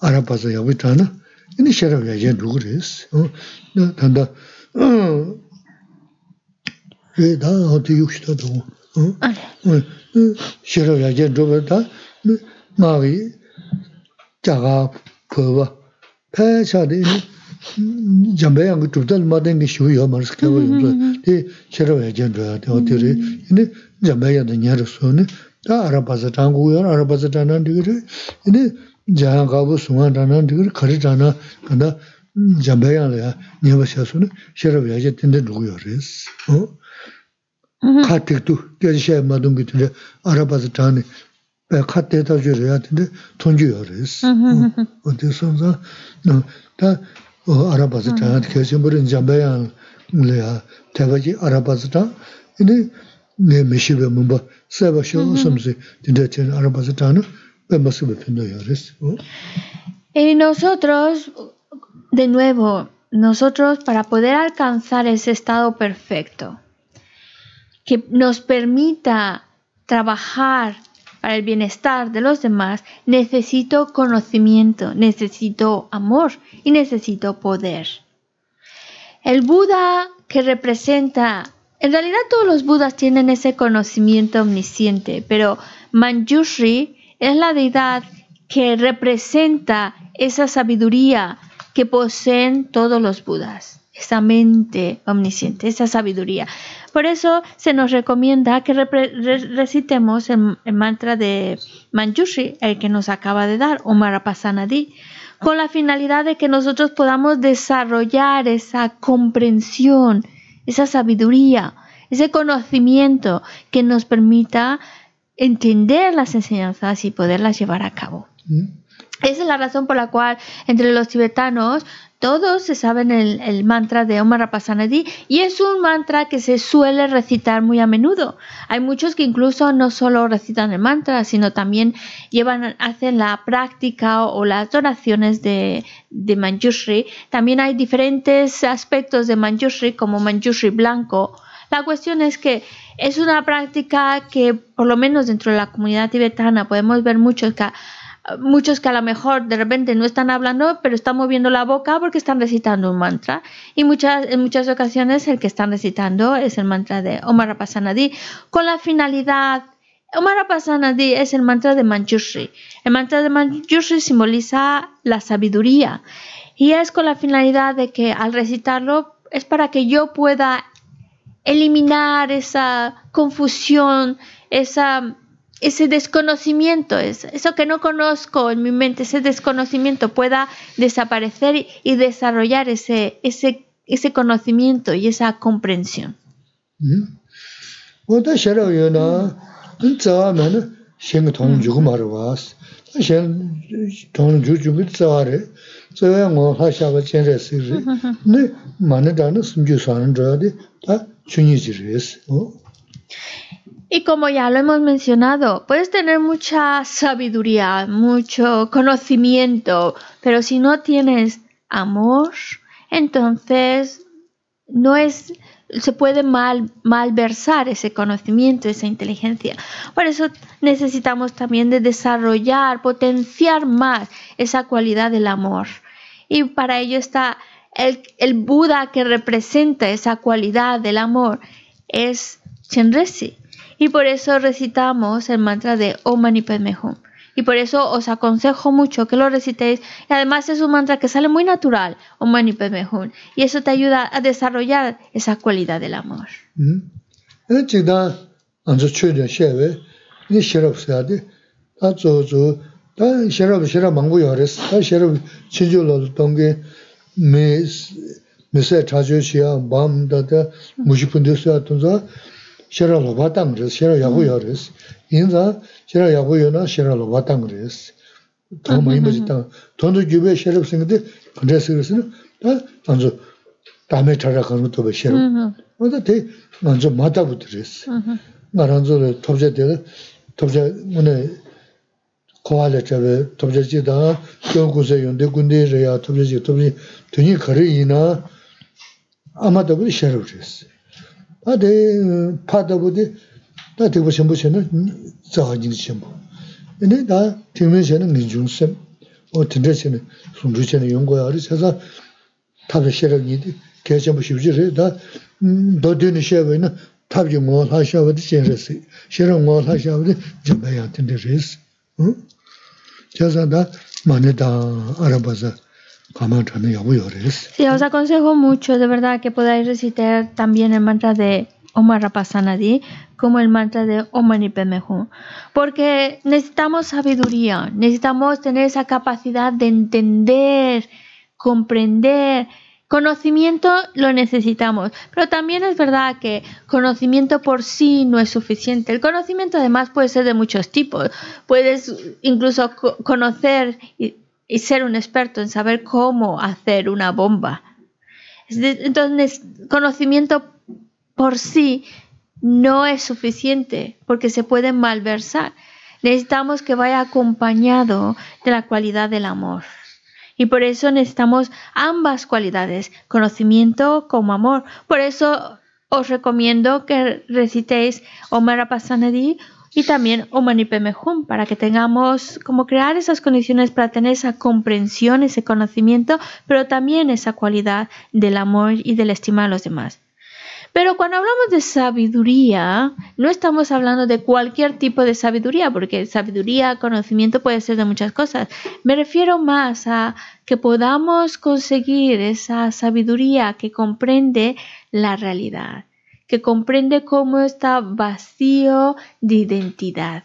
알아봐서 여기 타나 이니 셔라가 이제 누구레스 어? 단다. 어 그다 어디 육시다도 어? 셔라가 이제 누구다? 마위 자가 거와 패샤데 잠배양 그 두달 마된 게 쉬어요. 말스 개월 정도 이 셔라가 이제 누구야 어디리 이니 잠배야도 녀르소네. 다 알아봐서 당고요 알아봐서 다는 되게 근데 자한 가고 순한 다는 되게 거리잖아 근데 잠배야.야 네버셔서는 싫어 야제 텐데 누구요? 그래서 어? 카틱도 견시에 맞은 게 되게 알아봐서 다는 배 카테다 줘야 되는데 돈 줘요? 그래서 어.디선가 다 알아봐서 다는 계속 모르는 잠배야 내가 대가지 알아봐서 다 근데 내 메시베 뭔가 sī, Y nosotros, de nuevo, nosotros para poder alcanzar ese estado perfecto, que nos permita trabajar para el bienestar de los demás, necesito conocimiento, necesito amor y necesito poder. El Buda que representa, en realidad todos los Budas tienen ese conocimiento omnisciente, pero Manjushri es la deidad que representa esa sabiduría que poseen todos los Budas, esa mente omnisciente, esa sabiduría. Por eso se nos recomienda que recitemos el, mantra de Manjushri, el que nos acaba de dar, Omarapasanadi, con la finalidad de que nosotros podamos desarrollar esa comprensión, esa sabiduría, ese conocimiento que nos permita entender las enseñanzas y poderlas llevar a cabo. Esa es la razón por la cual entre los tibetanos todos se saben el, mantra de Om Rapasanadi y es un mantra que se suele recitar muy a menudo. Hay muchos que incluso no solo recitan el mantra, sino también hacen la práctica o, las oraciones de, de Manjushri. También hay diferentes aspectos de Manjushri como Manjushri blanco. La cuestión es que es una práctica que por lo menos dentro de la comunidad tibetana podemos ver muchos que muchos que a lo mejor de repente no están hablando, pero están moviendo la boca porque están recitando un mantra. Y muchas, en muchas ocasiones el que están recitando es el mantra de Omar Rapasanadi, con la finalidad. Omar Rapasanadi es el mantra de Manjushri. El mantra de Manjushri simboliza la sabiduría y es con la finalidad de que al recitarlo es para que yo pueda eliminar esa confusión, esa ese desconocimiento, eso que no conozco en mi mente, ese desconocimiento pueda desaparecer y desarrollar ese, ese, ese conocimiento y esa comprensión. Y como ya lo hemos mencionado, puedes tener mucha sabiduría, mucho conocimiento, pero si no tienes amor, entonces no es se puede mal malversar ese conocimiento, esa inteligencia. Por eso necesitamos también de desarrollar, potenciar más esa cualidad del amor. Y para ello está el, el Buda que representa esa cualidad del amor es Chenresi. Y por eso recitamos el mantra de Om Mani Padme Hum. Y por eso os aconsejo mucho que lo recitéis. Y además es un mantra que sale muy natural, Om Mani Padme Hum. Y eso te ayuda a desarrollar esa cualidad del amor. 미세 차주시야 밤다다 무시푼데스야 돈자 shira loba tang res, shira yagu ya res. Inza shira yagu ya na shira loba tang res. Tang mm-hmm. ma imbaji tang. Tondo gyube shirab singde kandre siris na, ta anzo dame chara kanzu toba shirab. Wada mm-hmm. te nanzu mata budu res. Mm-hmm. Nga ranzo le tobja dele, tobja mune kowa le chabe, tobja chi da, kyo kuse yonde gunde kunde reya, tobze chi, tobze tuni kari ina, ama tobe shirab res. 아데 파다보디 다 되고 전부처는 자가진 전부. 근데 다 되면서는 민중심 어 진짜처는 순주처는 연구야 그래서 탑에 실력이디 개점 쉽지를 다 도드니 쉐베는 탑이 뭐 하셔도 진짜스. 실력 뭐 하셔도 좀해야 된다스. 응? 자자다 만에다 알아봐서 Sí, os aconsejo mucho, de verdad, que podáis recitar también el mantra de Omarapasanadi como el mantra de Omanipemehu, porque necesitamos sabiduría, necesitamos tener esa capacidad de entender, comprender. Conocimiento lo necesitamos, pero también es verdad que conocimiento por sí no es suficiente. El conocimiento además puede ser de muchos tipos. Puedes incluso conocer y ser un experto en saber cómo hacer una bomba. Entonces, conocimiento por sí no es suficiente porque se puede malversar. Necesitamos que vaya acompañado de la cualidad del amor. Y por eso necesitamos ambas cualidades, conocimiento como amor. Por eso os recomiendo que recitéis Om Rapasanadi y también Om Mani Padme Hum para que tengamos como crear esas condiciones para tener esa comprensión, ese conocimiento, pero también esa cualidad del amor y del estimar a los demás. Pero cuando hablamos de sabiduría, no estamos hablando de cualquier tipo de sabiduría, porque sabiduría, conocimiento puede ser de muchas cosas. Me refiero más a que podamos conseguir esa sabiduría que comprende la realidad, que comprende cómo está vacío de identidad.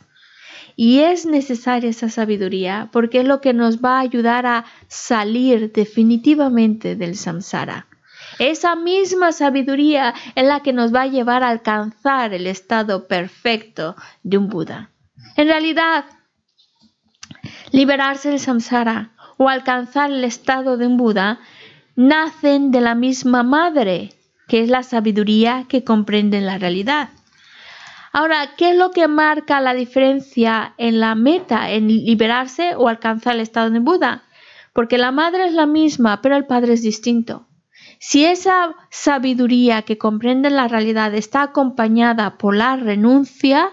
Y es necesaria esa sabiduría porque es lo que nos va a ayudar a salir definitivamente del samsara. Esa misma sabiduría es la que nos va a llevar a alcanzar el estado perfecto de un Buda. En realidad, liberarse del samsara o alcanzar el estado de un Buda nacen de la misma madre, que es la sabiduría que comprende la realidad. Ahora, ¿qué es lo que marca la diferencia en la meta, en liberarse o alcanzar el estado de Buda? Porque la madre es la misma, pero el padre es distinto. Si esa sabiduría que comprende la realidad está acompañada por la renuncia,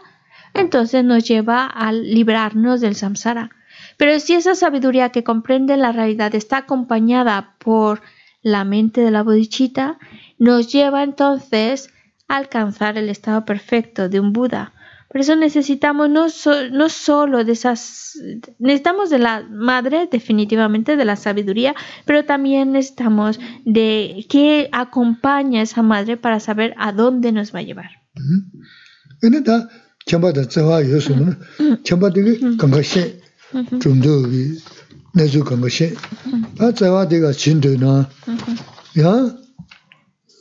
entonces nos lleva a librarnos del samsara. Pero si esa sabiduría que comprende la realidad está acompañada por la mente de la bodhicitta, nos lleva entonces a alcanzar el estado perfecto de un Buda. Por eso necesitamos no, so- no solo de esas, necesitamos de la madre, definitivamente de la sabiduría, pero también necesitamos de que acompaña a esa madre para saber a dónde nos va a llevar. ene da chambada tsawa yosu no chambada ge kanga she chumdo gi nezu kanga she a tsawa de ga chindo na ya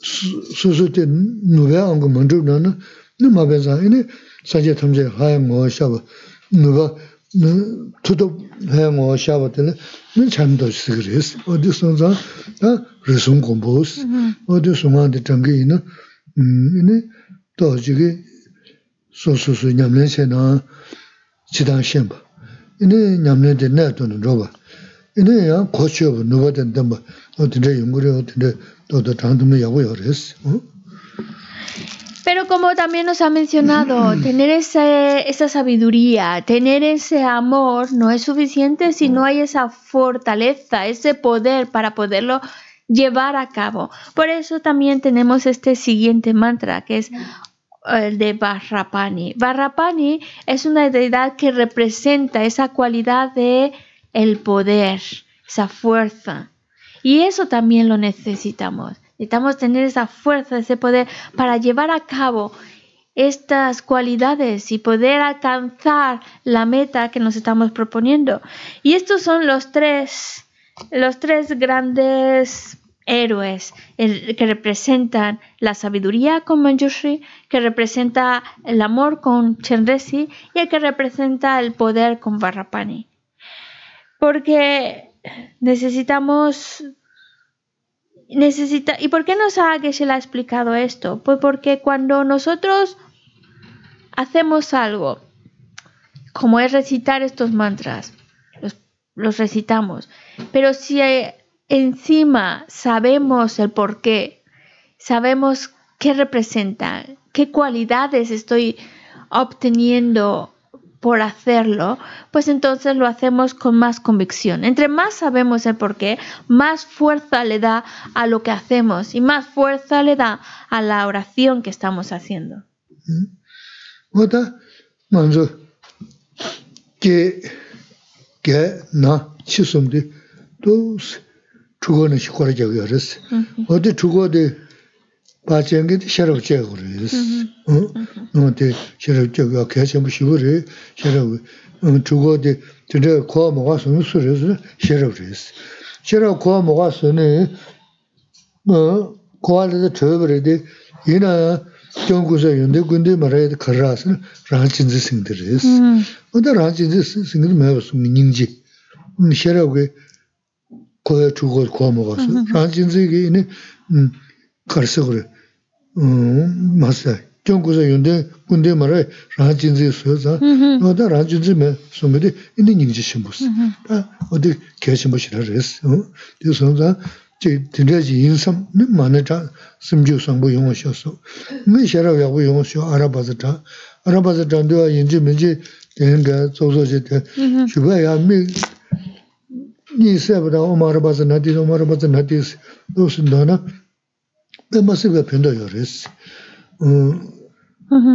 su su te nube ang mandu na na nu ma be za ene sanje thamje ha ngo sha ba nu ba nu tudo ha ngo sha ba de nu chamdo sigres odi son za a resung kombos odi songa de tangi na ene to ji ge 소소소 냠len se na chidang shen ba. Ine 냠 Pero como también nos ha mencionado, tener ese- esa sabiduría, tener ese amor no es suficiente si no hay esa fortaleza, ese poder para poderlo llevar a cabo. Por eso también tenemos este siguiente mantra que es el de Varrapani. Varrapani es una deidad que representa esa cualidad de el poder, esa fuerza. Y eso también lo necesitamos. Necesitamos tener esa fuerza, ese poder para llevar a cabo estas cualidades y poder alcanzar la meta que nos estamos proponiendo. Y estos son los tres, los tres grandes héroes que representan la sabiduría con Manjushri, que representa el amor con Chenresi y el que representa el poder con Varrapani. Porque necesitamos necesita ¿Y por qué nos ha Geshe ha explicado esto? Pues porque cuando nosotros hacemos algo, como es recitar estos mantras, los, los recitamos, pero si eh, encima sabemos el por qué, sabemos qué representa, qué cualidades estoy obteniendo por hacerlo, pues entonces lo hacemos con más convicción. Entre más sabemos el por qué, más fuerza le da a lo que hacemos y más fuerza le da a la oración que estamos haciendo. 오다 바쟁게 셔럽 제거를 했어. 어? 너한테 셔럽 저기 개체 뭐 시고를 셔럽 어 죽어도 진짜 거 먹어서 무술에서 셔럽을 했어. 셔럽 거 먹어서는 뭐 고알에서 저버리데 이나 경구서 연대 군대 말아야 돼 가라서 란친지 생들이스 어디 란친지 생들 매서 닝지 셔럽게 거에 주고 거 먹어서 란친지게 이네 음 가르서 그래 음 맞아 경구서 연대 군대 말아야 란친지 써서 어디 란친지 매 소매데 이네 닝지 심부스 아 어디 계신 것이라 그랬어 어 그래서 제 드려지 인삼 많은 자 심지어 상부 용어셔서 뭐 셔라 야고 용어셔 알아봐서다 알아봐서 단도와 인지 민지 되는가 조조지 돼 주가야 미 니세보다 오마르바서 나디 오마르바서 나디 도스나나 dāma sīpa pindā yorēs.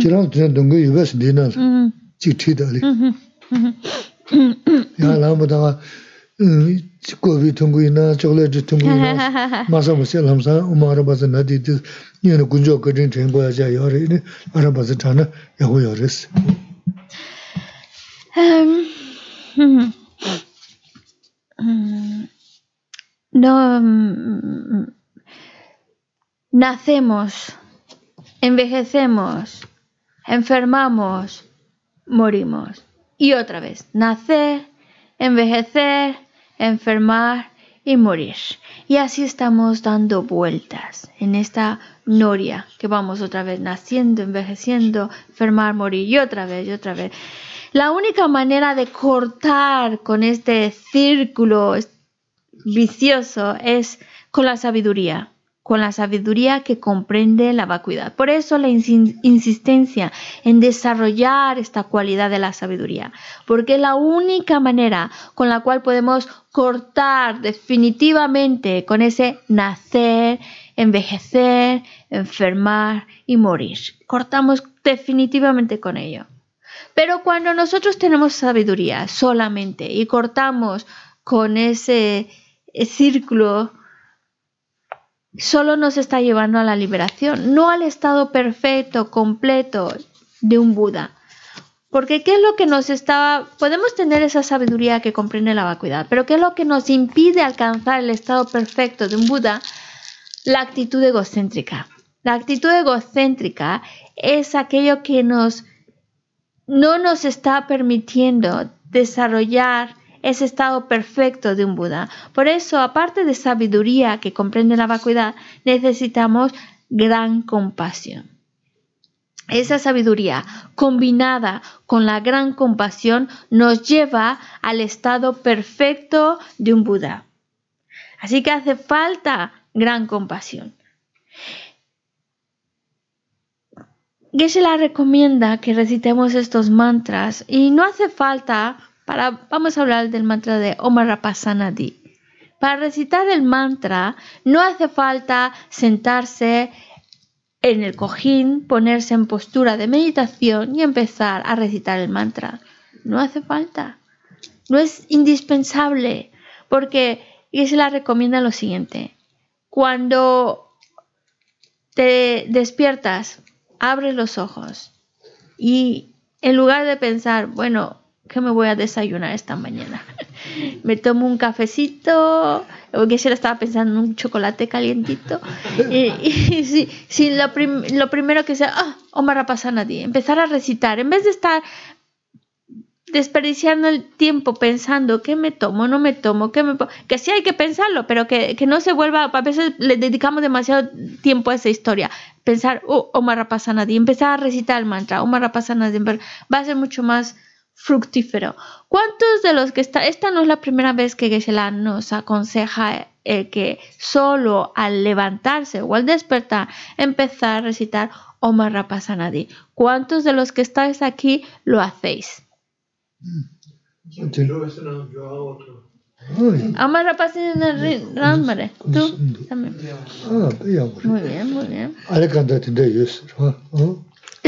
Chirāng tīnā dōnggā yubās dīnā chīk tī dāli. Yā lāma dāngā kōvī tōnggū yinā, chokolētī tōnggū yinā, māsā mūsī lāṃsā umā ārabāsā nā dī dī yinā guñjō kādhīn chēng guyā chā yorē, yinā ārabāsā chāna yahu yorēs. No, nacemos, envejecemos, enfermamos, morimos. Y otra vez, nacer, envejecer, enfermar y morir. Y así estamos dando vueltas en esta noria que vamos otra vez naciendo, envejeciendo, enfermar, morir y otra vez y otra vez. La única manera de cortar con este círculo vicioso es con la sabiduría, con la sabiduría que comprende la vacuidad. Por eso la insi- insistencia en desarrollar esta cualidad de la sabiduría, porque es la única manera con la cual podemos cortar definitivamente con ese nacer, envejecer, enfermar y morir. Cortamos definitivamente con ello. Pero cuando nosotros tenemos sabiduría solamente y cortamos con ese círculo, solo nos está llevando a la liberación, no al estado perfecto, completo de un Buda. Porque ¿qué es lo que nos está... Podemos tener esa sabiduría que comprende la vacuidad, pero ¿qué es lo que nos impide alcanzar el estado perfecto de un Buda? La actitud egocéntrica. La actitud egocéntrica es aquello que nos no nos está permitiendo desarrollar ese estado perfecto de un Buda. Por eso, aparte de sabiduría que comprende la vacuidad, necesitamos gran compasión. Esa sabiduría combinada con la gran compasión nos lleva al estado perfecto de un Buda. Así que hace falta gran compasión. Geshe la recomienda que recitemos estos mantras y no hace falta para vamos a hablar del mantra de Omarapasanadi. Para recitar el mantra no hace falta sentarse en el cojín, ponerse en postura de meditación y empezar a recitar el mantra. No hace falta. No es indispensable porque Geshe la recomienda lo siguiente. Cuando te despiertas, abres los ojos y en lugar de pensar, bueno, ¿qué me voy a desayunar esta mañana? *laughs* me tomo un cafecito, o que se estaba pensando en un chocolate calientito. y, y *laughs* sí, lo, prim- lo primero que sea, ah, Omar Rapasanadi, empezar a recitar, en vez de estar desperdiciando el tiempo pensando qué me tomo, no me tomo, qué me que sí hay que pensarlo, pero que, que no se vuelva, a veces le dedicamos demasiado tiempo a esa historia. Pensar, oh, Omar Rapasanadi, empezar a recitar el mantra, Omar Rapasanadi, va a ser mucho más fructífero. ¿Cuántos de los que está, esta no es la primera vez que Geshe-la nos aconseja el que solo al levantarse o al despertar empezar a recitar Omar Rapasanadi? ¿Cuántos de los que estáis aquí lo hacéis? Yo. Omar Rapasanadi, tú también. Muy bien, muy bien. 알레칸다 된대 요스. 어?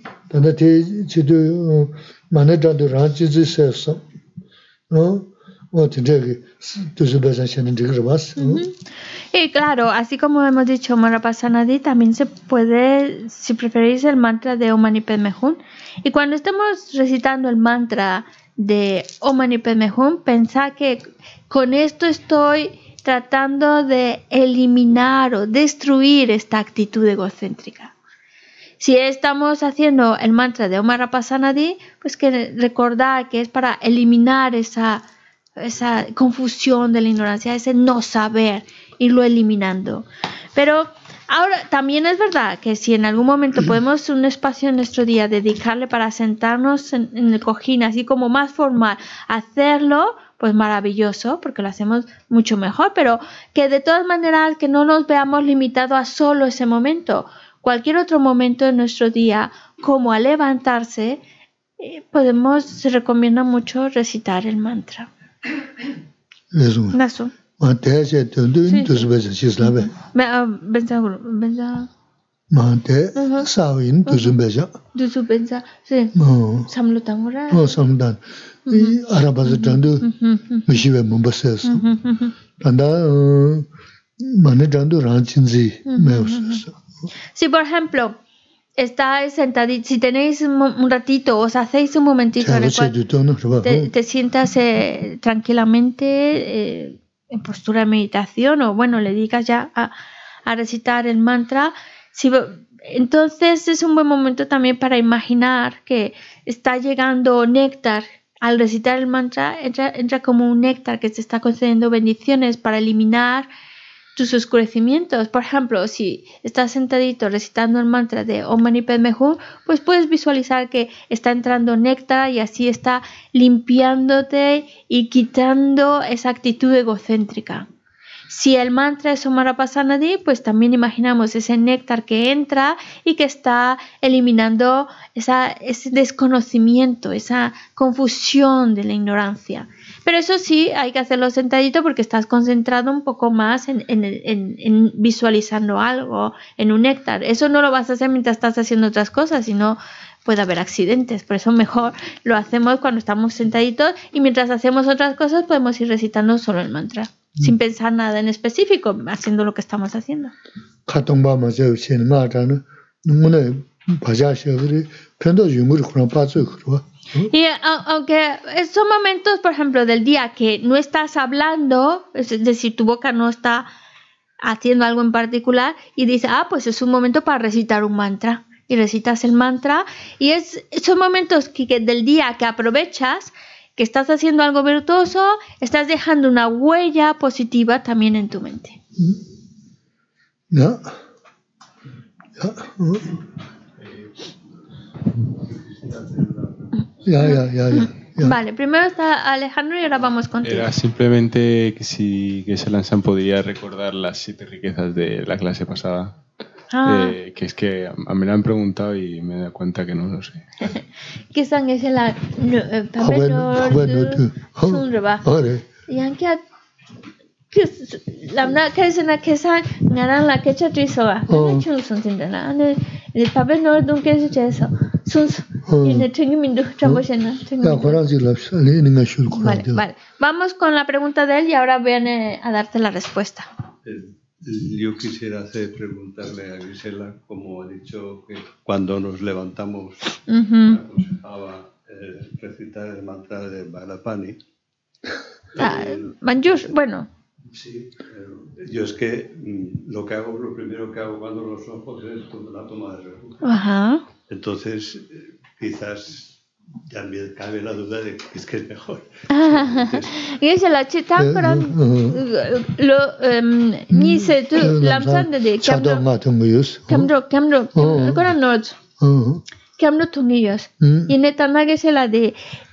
Y claro, así como hemos dicho Morapasanadi, también se puede, si preferís, el mantra de Omani Padme Hum. Y cuando estemos recitando el mantra de Omani Padme Hum, pensá que con esto estoy tratando de eliminar o destruir esta actitud egocéntrica. Si estamos haciendo el mantra de Omar Rapasanadi, pues que recordar que es para eliminar esa, esa confusión de la ignorancia, ese no saber, irlo eliminando. Pero ahora también es verdad que si en algún momento *clears throat* podemos un espacio en nuestro día dedicarle para sentarnos en, en el cojín, así como más formal, hacerlo, pues maravilloso, porque lo hacemos mucho mejor, pero que de todas maneras que no nos veamos limitados a solo ese momento Cualquier otro momento en nuestro día, como al levantarse, eh, podemos, se recomienda mucho recitar el mantra. 그래서 Nasu. 마 대제 돈도 인도스 배자 시슬라베. Ve- ah, Benza, benza, 마대 어허. 사위인 도스 배자. dusu benza, sí, 어, samlutangura. 어 삼단. 이 알아봐서 돈도 미시베 못 봤어요. 단다 어 많은 돈도 란친지 매우스. si, por ejemplo, estáis sentaditos, si tenéis un ratito, os hacéis un momentito en el te, sientas eh, tranquilamente eh, en postura de meditación o, bueno, le digas ya a, a recitar el mantra. Si, entonces es un buen momento también para imaginar que está llegando néctar. Al recitar el mantra entra, entra como un néctar que se está concediendo bendiciones para eliminar tus oscurecimientos. Por ejemplo, si estás sentadito recitando el mantra de Om Mani pues puedes visualizar que está entrando néctar y así está limpiándote y quitando esa actitud egocéntrica. Si el mantra es Omarapasanadi, pues también imaginamos ese néctar que entra y que está eliminando esa, ese desconocimiento, esa confusión de la ignorancia. Pero eso sí, hay que hacerlo sentadito porque estás concentrado un poco más en, en- en- en visualizando algo, en un néctar. Eso no lo vas a hacer mientras estás haciendo otras cosas, sino puede haber accidentes. Por eso mejor lo hacemos cuando estamos sentaditos y mientras hacemos otras cosas podemos ir recitando solo el mantra, sin pensar nada en específico, haciendo lo que estamos haciendo. Y eh, aunque son momentos, por ejemplo, del día que no estás hablando, es decir, tu boca no está haciendo algo en particular y dices, ah, pues es un momento para recitar un mantra. Y recitas el mantra y es, son momentos que, que del día que aprovechas, que estás haciendo algo virtuoso, estás dejando una huella positiva también en tu mente. ¿Ya? ¿Ya? Eh, ¿Ya? Ya, ya, ya, Vale, primero está Alejandro y ahora vamos contigo. Era simplemente que si que se lanzan podría recordar las siete riquezas de la clase pasada. Ah. Eh, que es que a, me lo han preguntado y me he dado cuenta que no lo sé. *laughs* ¿Qué son esas las lamna kaisena kesa ngana la kecha trisoa. Chulu son tindana. Papel no dun kecha cheso. Sun Vale, vale. Vamos con la pregunta de él y ahora viene a darte la respuesta. Eh, Yo quisiera hacer preguntarle a Gisela, como ha dicho que cuando nos levantamos Ujú. aconsejaba eh, recitar el mantra de Balapani. Ah, Manjush, bueno, Sí, yo es que mm, lo que hago, lo primero que hago cuando los ojos es la toma de refugio. ajá. Entonces, eh, quizás también cabe la duda de que es que es mejor. *laughs* Mesela Çetankaran eh, lo nise tu lamsan dedi. Çadon matın buyuz. Kemdro, kemdro. Koran not. Kemdro tungiyos. Yine tanage se la de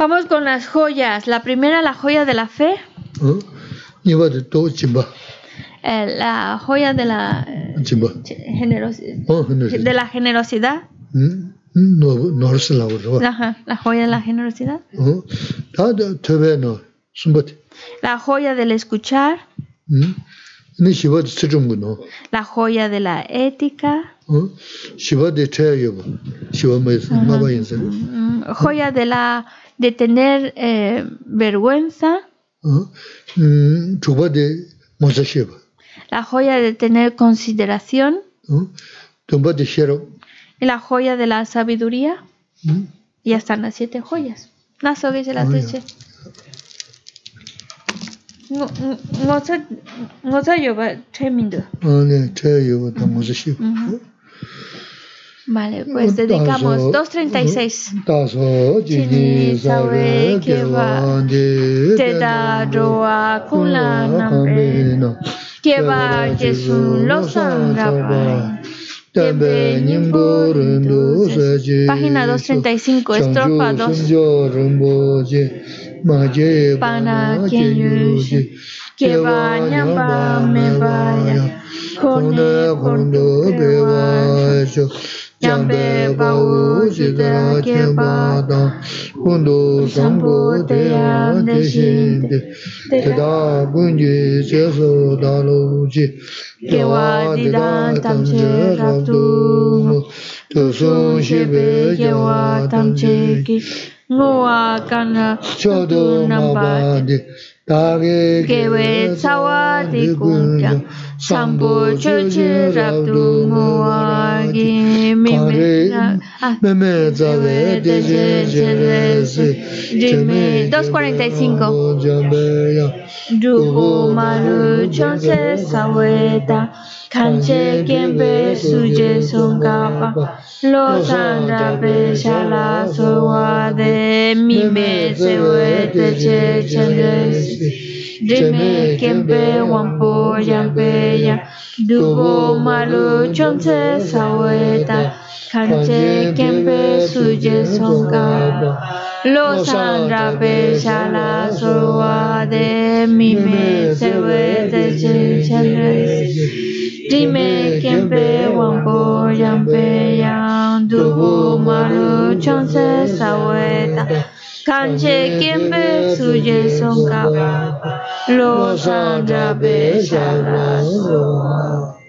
Vamos con las joyas. La primera, la joya de la fe. La joya de la generosidad. De la generosidad. La, joya de la generosidad. La joya del escuchar. La joya de la ética. Hm, joya de la de tener eh, vergüenza. La joya de tener consideración. Y la joya de la sabiduría. Y ya están las siete joyas. Las las. No, Vale, pues dedicamos 2.36. Taso jini sawe kewa teta roa kula nambe jesu lo. Página 235, estrofa 2. Que vaya, va, me vaya, con yambe bawu jida keba da kundu sambu deya deshinde teda gunji jesu dalu ji kewa dida tamche rabdu tusun shibe kewa tamche ki nguwa kana chodu namba Tage gewe tsawa di kumkya Sampo cho che rabdu muwa gi Meme tsawe de che che de si Jime 245 Duku maru chonse saweta Kanche kempe suje songkapa Lo sandra pe shala sowa de Mime tsawe de che che de si Dime kempe wampo yampe ya Dubo maru chonse saweta Kanche kempe suje songkapa Lo sandra pe shala sowa de Mime sewe te che chendresi Dime kempe wampo yampe yang dubu maru chonse saweta kanche kempe suje songkapa lo sandra be shala soa